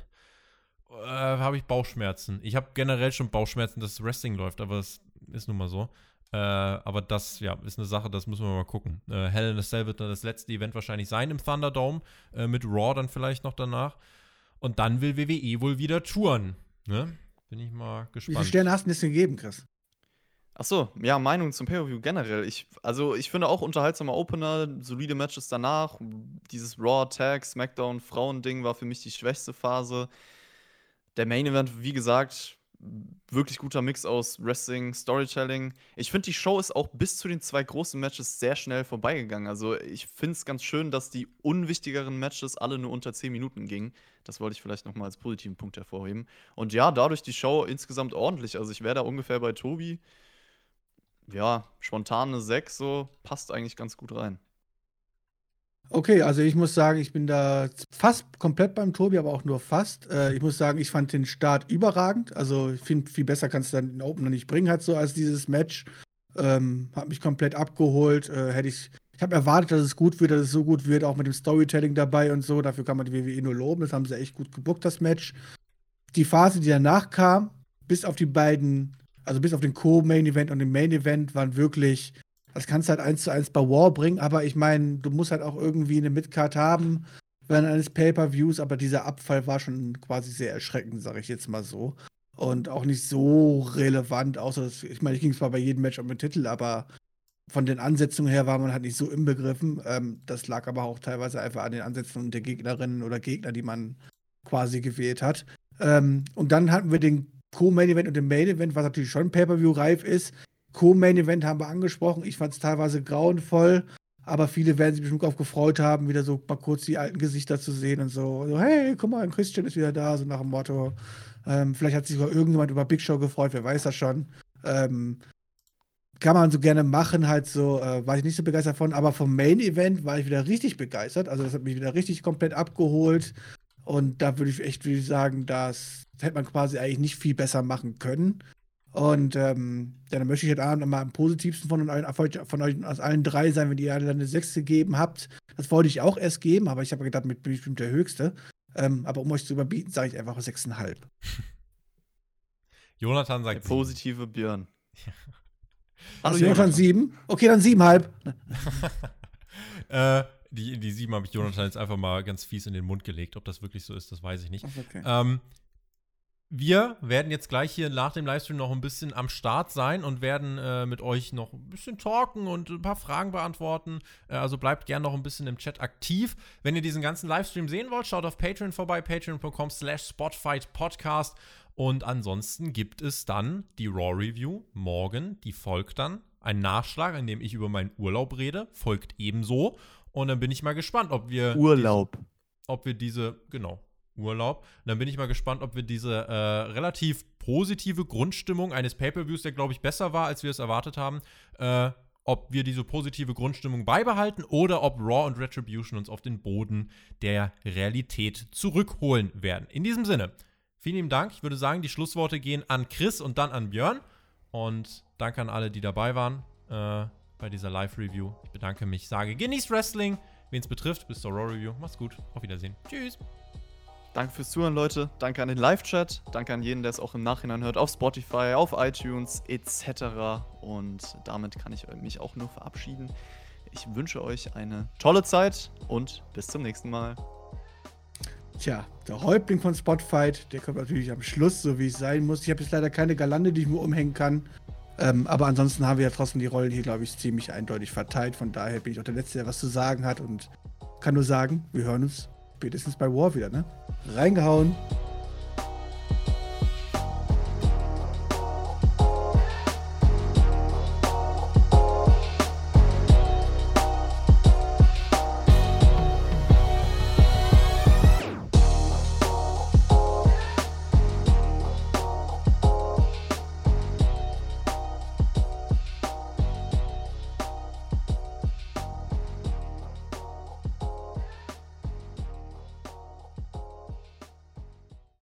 äh, habe ich Bauchschmerzen. Ich habe generell schon Bauchschmerzen, dass Wrestling läuft, aber es ist nun mal so. Äh, aber das, ja, ist eine Sache, das müssen wir mal gucken. Äh, Hell in a Cell wird dann das letzte Event wahrscheinlich sein im Thunderdome, äh, mit Raw dann vielleicht noch danach. Und dann will WWE wohl wieder touren. Ne? Bin ich mal Wie gespannt. viele Sterne hast du denn jetzt gegeben, Chris? Ach so, ja, Meinung zum Pay-Per-View generell. Ich, also, ich finde auch unterhaltsamer Opener, solide Matches danach. Dieses Raw Tag, SmackDown, Frauending war für mich die schwächste Phase. Der Main Event, wie gesagt, wirklich guter Mix aus Wrestling, Storytelling. Ich finde, die Show ist auch bis zu den zwei großen Matches sehr schnell vorbeigegangen. Also, ich finde es ganz schön, dass die unwichtigeren Matches alle nur unter 10 Minuten gingen. Das wollte ich vielleicht nochmal als positiven Punkt hervorheben. Und ja, dadurch die Show insgesamt ordentlich. Also, ich wäre da ungefähr bei Tobi ja, spontane 6, so passt eigentlich ganz gut rein. Okay, also ich muss sagen, ich bin da fast komplett beim Tobi, aber auch nur fast. Äh, ich muss sagen, ich fand den Start überragend. Also ich finde, viel besser kannst du dann den Opener nicht bringen, halt so als dieses Match. Ähm, hat mich komplett abgeholt. Äh, hätte ich, ich habe erwartet, dass es gut wird, dass es so gut wird, auch mit dem Storytelling dabei und so. Dafür kann man die WWE nur loben. Das haben sie echt gut gebuckt, das Match. Die Phase, die danach kam, bis auf die beiden, also bis auf den Co-Main-Event und den Main-Event, waren wirklich das kannst du halt eins zu eins bei War bringen, aber ich meine, du musst halt auch irgendwie eine Midcard haben während eines Pay-Per-Views, aber dieser Abfall war schon quasi sehr erschreckend, sage ich jetzt mal so. Und auch nicht so relevant, außer dass, ich meine, ich ging zwar bei jedem Match um den Titel, aber von den Ansetzungen her war man halt nicht so inbegriffen. Ähm, das lag aber auch teilweise einfach an den Ansetzungen der Gegnerinnen oder Gegner, die man quasi gewählt hat. Ähm, und dann hatten wir den Co-Main-Event und den Main-Event, was natürlich schon Pay-Per-View-reif ist. Co-Main-Event haben wir angesprochen. Ich fand es teilweise grauenvoll, aber viele werden sich bestimmt auch gefreut haben, wieder so mal kurz die alten Gesichter zu sehen und so. so hey, guck mal, Christian ist wieder da, so nach dem Motto. Ähm, vielleicht hat sich sogar irgendjemand über Big Show gefreut, wer weiß das schon. Ähm, kann man so gerne machen, halt so, äh, war ich nicht so begeistert von, aber vom Main Event war ich wieder richtig begeistert. Also das hat mich wieder richtig komplett abgeholt. Und da würde ich echt würde ich sagen, das hätte man quasi eigentlich nicht viel besser machen können. Und ähm, ja, dann möchte ich heute Abend mal am positivsten von euch, von euch aus allen drei sein, wenn ihr alle eine 6 gegeben habt. Das wollte ich auch erst geben, aber ich habe gedacht, mit bin ich bestimmt der Höchste. Ähm, aber um euch zu überbieten, sage ich einfach 6,5. *laughs* Jonathan Der sagt sieben. positive Björn. Also *laughs* Jonathan 7? Okay, dann 7,5. *laughs* äh, die, die sieben habe ich Jonathan jetzt einfach mal ganz fies in den Mund gelegt. Ob das wirklich so ist, das weiß ich nicht. Okay. Ähm, wir werden jetzt gleich hier nach dem Livestream noch ein bisschen am Start sein und werden äh, mit euch noch ein bisschen talken und ein paar Fragen beantworten. Äh, also bleibt gern noch ein bisschen im Chat aktiv. Wenn ihr diesen ganzen Livestream sehen wollt, schaut auf Patreon vorbei, patreon.com slash spotfightpodcast. Und ansonsten gibt es dann die Raw Review morgen, die folgt dann. Ein Nachschlag, in dem ich über meinen Urlaub rede, folgt ebenso. Und dann bin ich mal gespannt, ob wir Urlaub. ob wir diese, genau, Urlaub. Und dann bin ich mal gespannt, ob wir diese äh, relativ positive Grundstimmung eines Pay-Per-Views, der, glaube ich, besser war, als wir es erwartet haben, äh, ob wir diese positive Grundstimmung beibehalten oder ob Raw und Retribution uns auf den Boden der Realität zurückholen werden. In diesem Sinne, vielen lieben Dank. Ich würde sagen, die Schlussworte gehen an Chris und dann an Björn. Und danke an alle, die dabei waren äh, bei dieser Live-Review. Ich bedanke mich, sage genießt Wrestling, wen es betrifft. Bis zur Raw-Review. Macht's gut. Auf Wiedersehen. Tschüss. Danke fürs Zuhören, Leute. Danke an den Live-Chat. Danke an jeden, der es auch im Nachhinein hört, auf Spotify, auf iTunes etc. Und damit kann ich mich auch nur verabschieden. Ich wünsche euch eine tolle Zeit und bis zum nächsten Mal. Tja, der Häuptling von Spotfight, der kommt natürlich am Schluss, so wie es sein muss. Ich habe jetzt leider keine Galande, die ich mir umhängen kann. Ähm, aber ansonsten haben wir ja trotzdem die Rollen hier, glaube ich, ziemlich eindeutig verteilt. Von daher bin ich auch der Letzte, der was zu sagen hat und kann nur sagen, wir hören uns spätestens bei War wieder, ne? Reingehauen.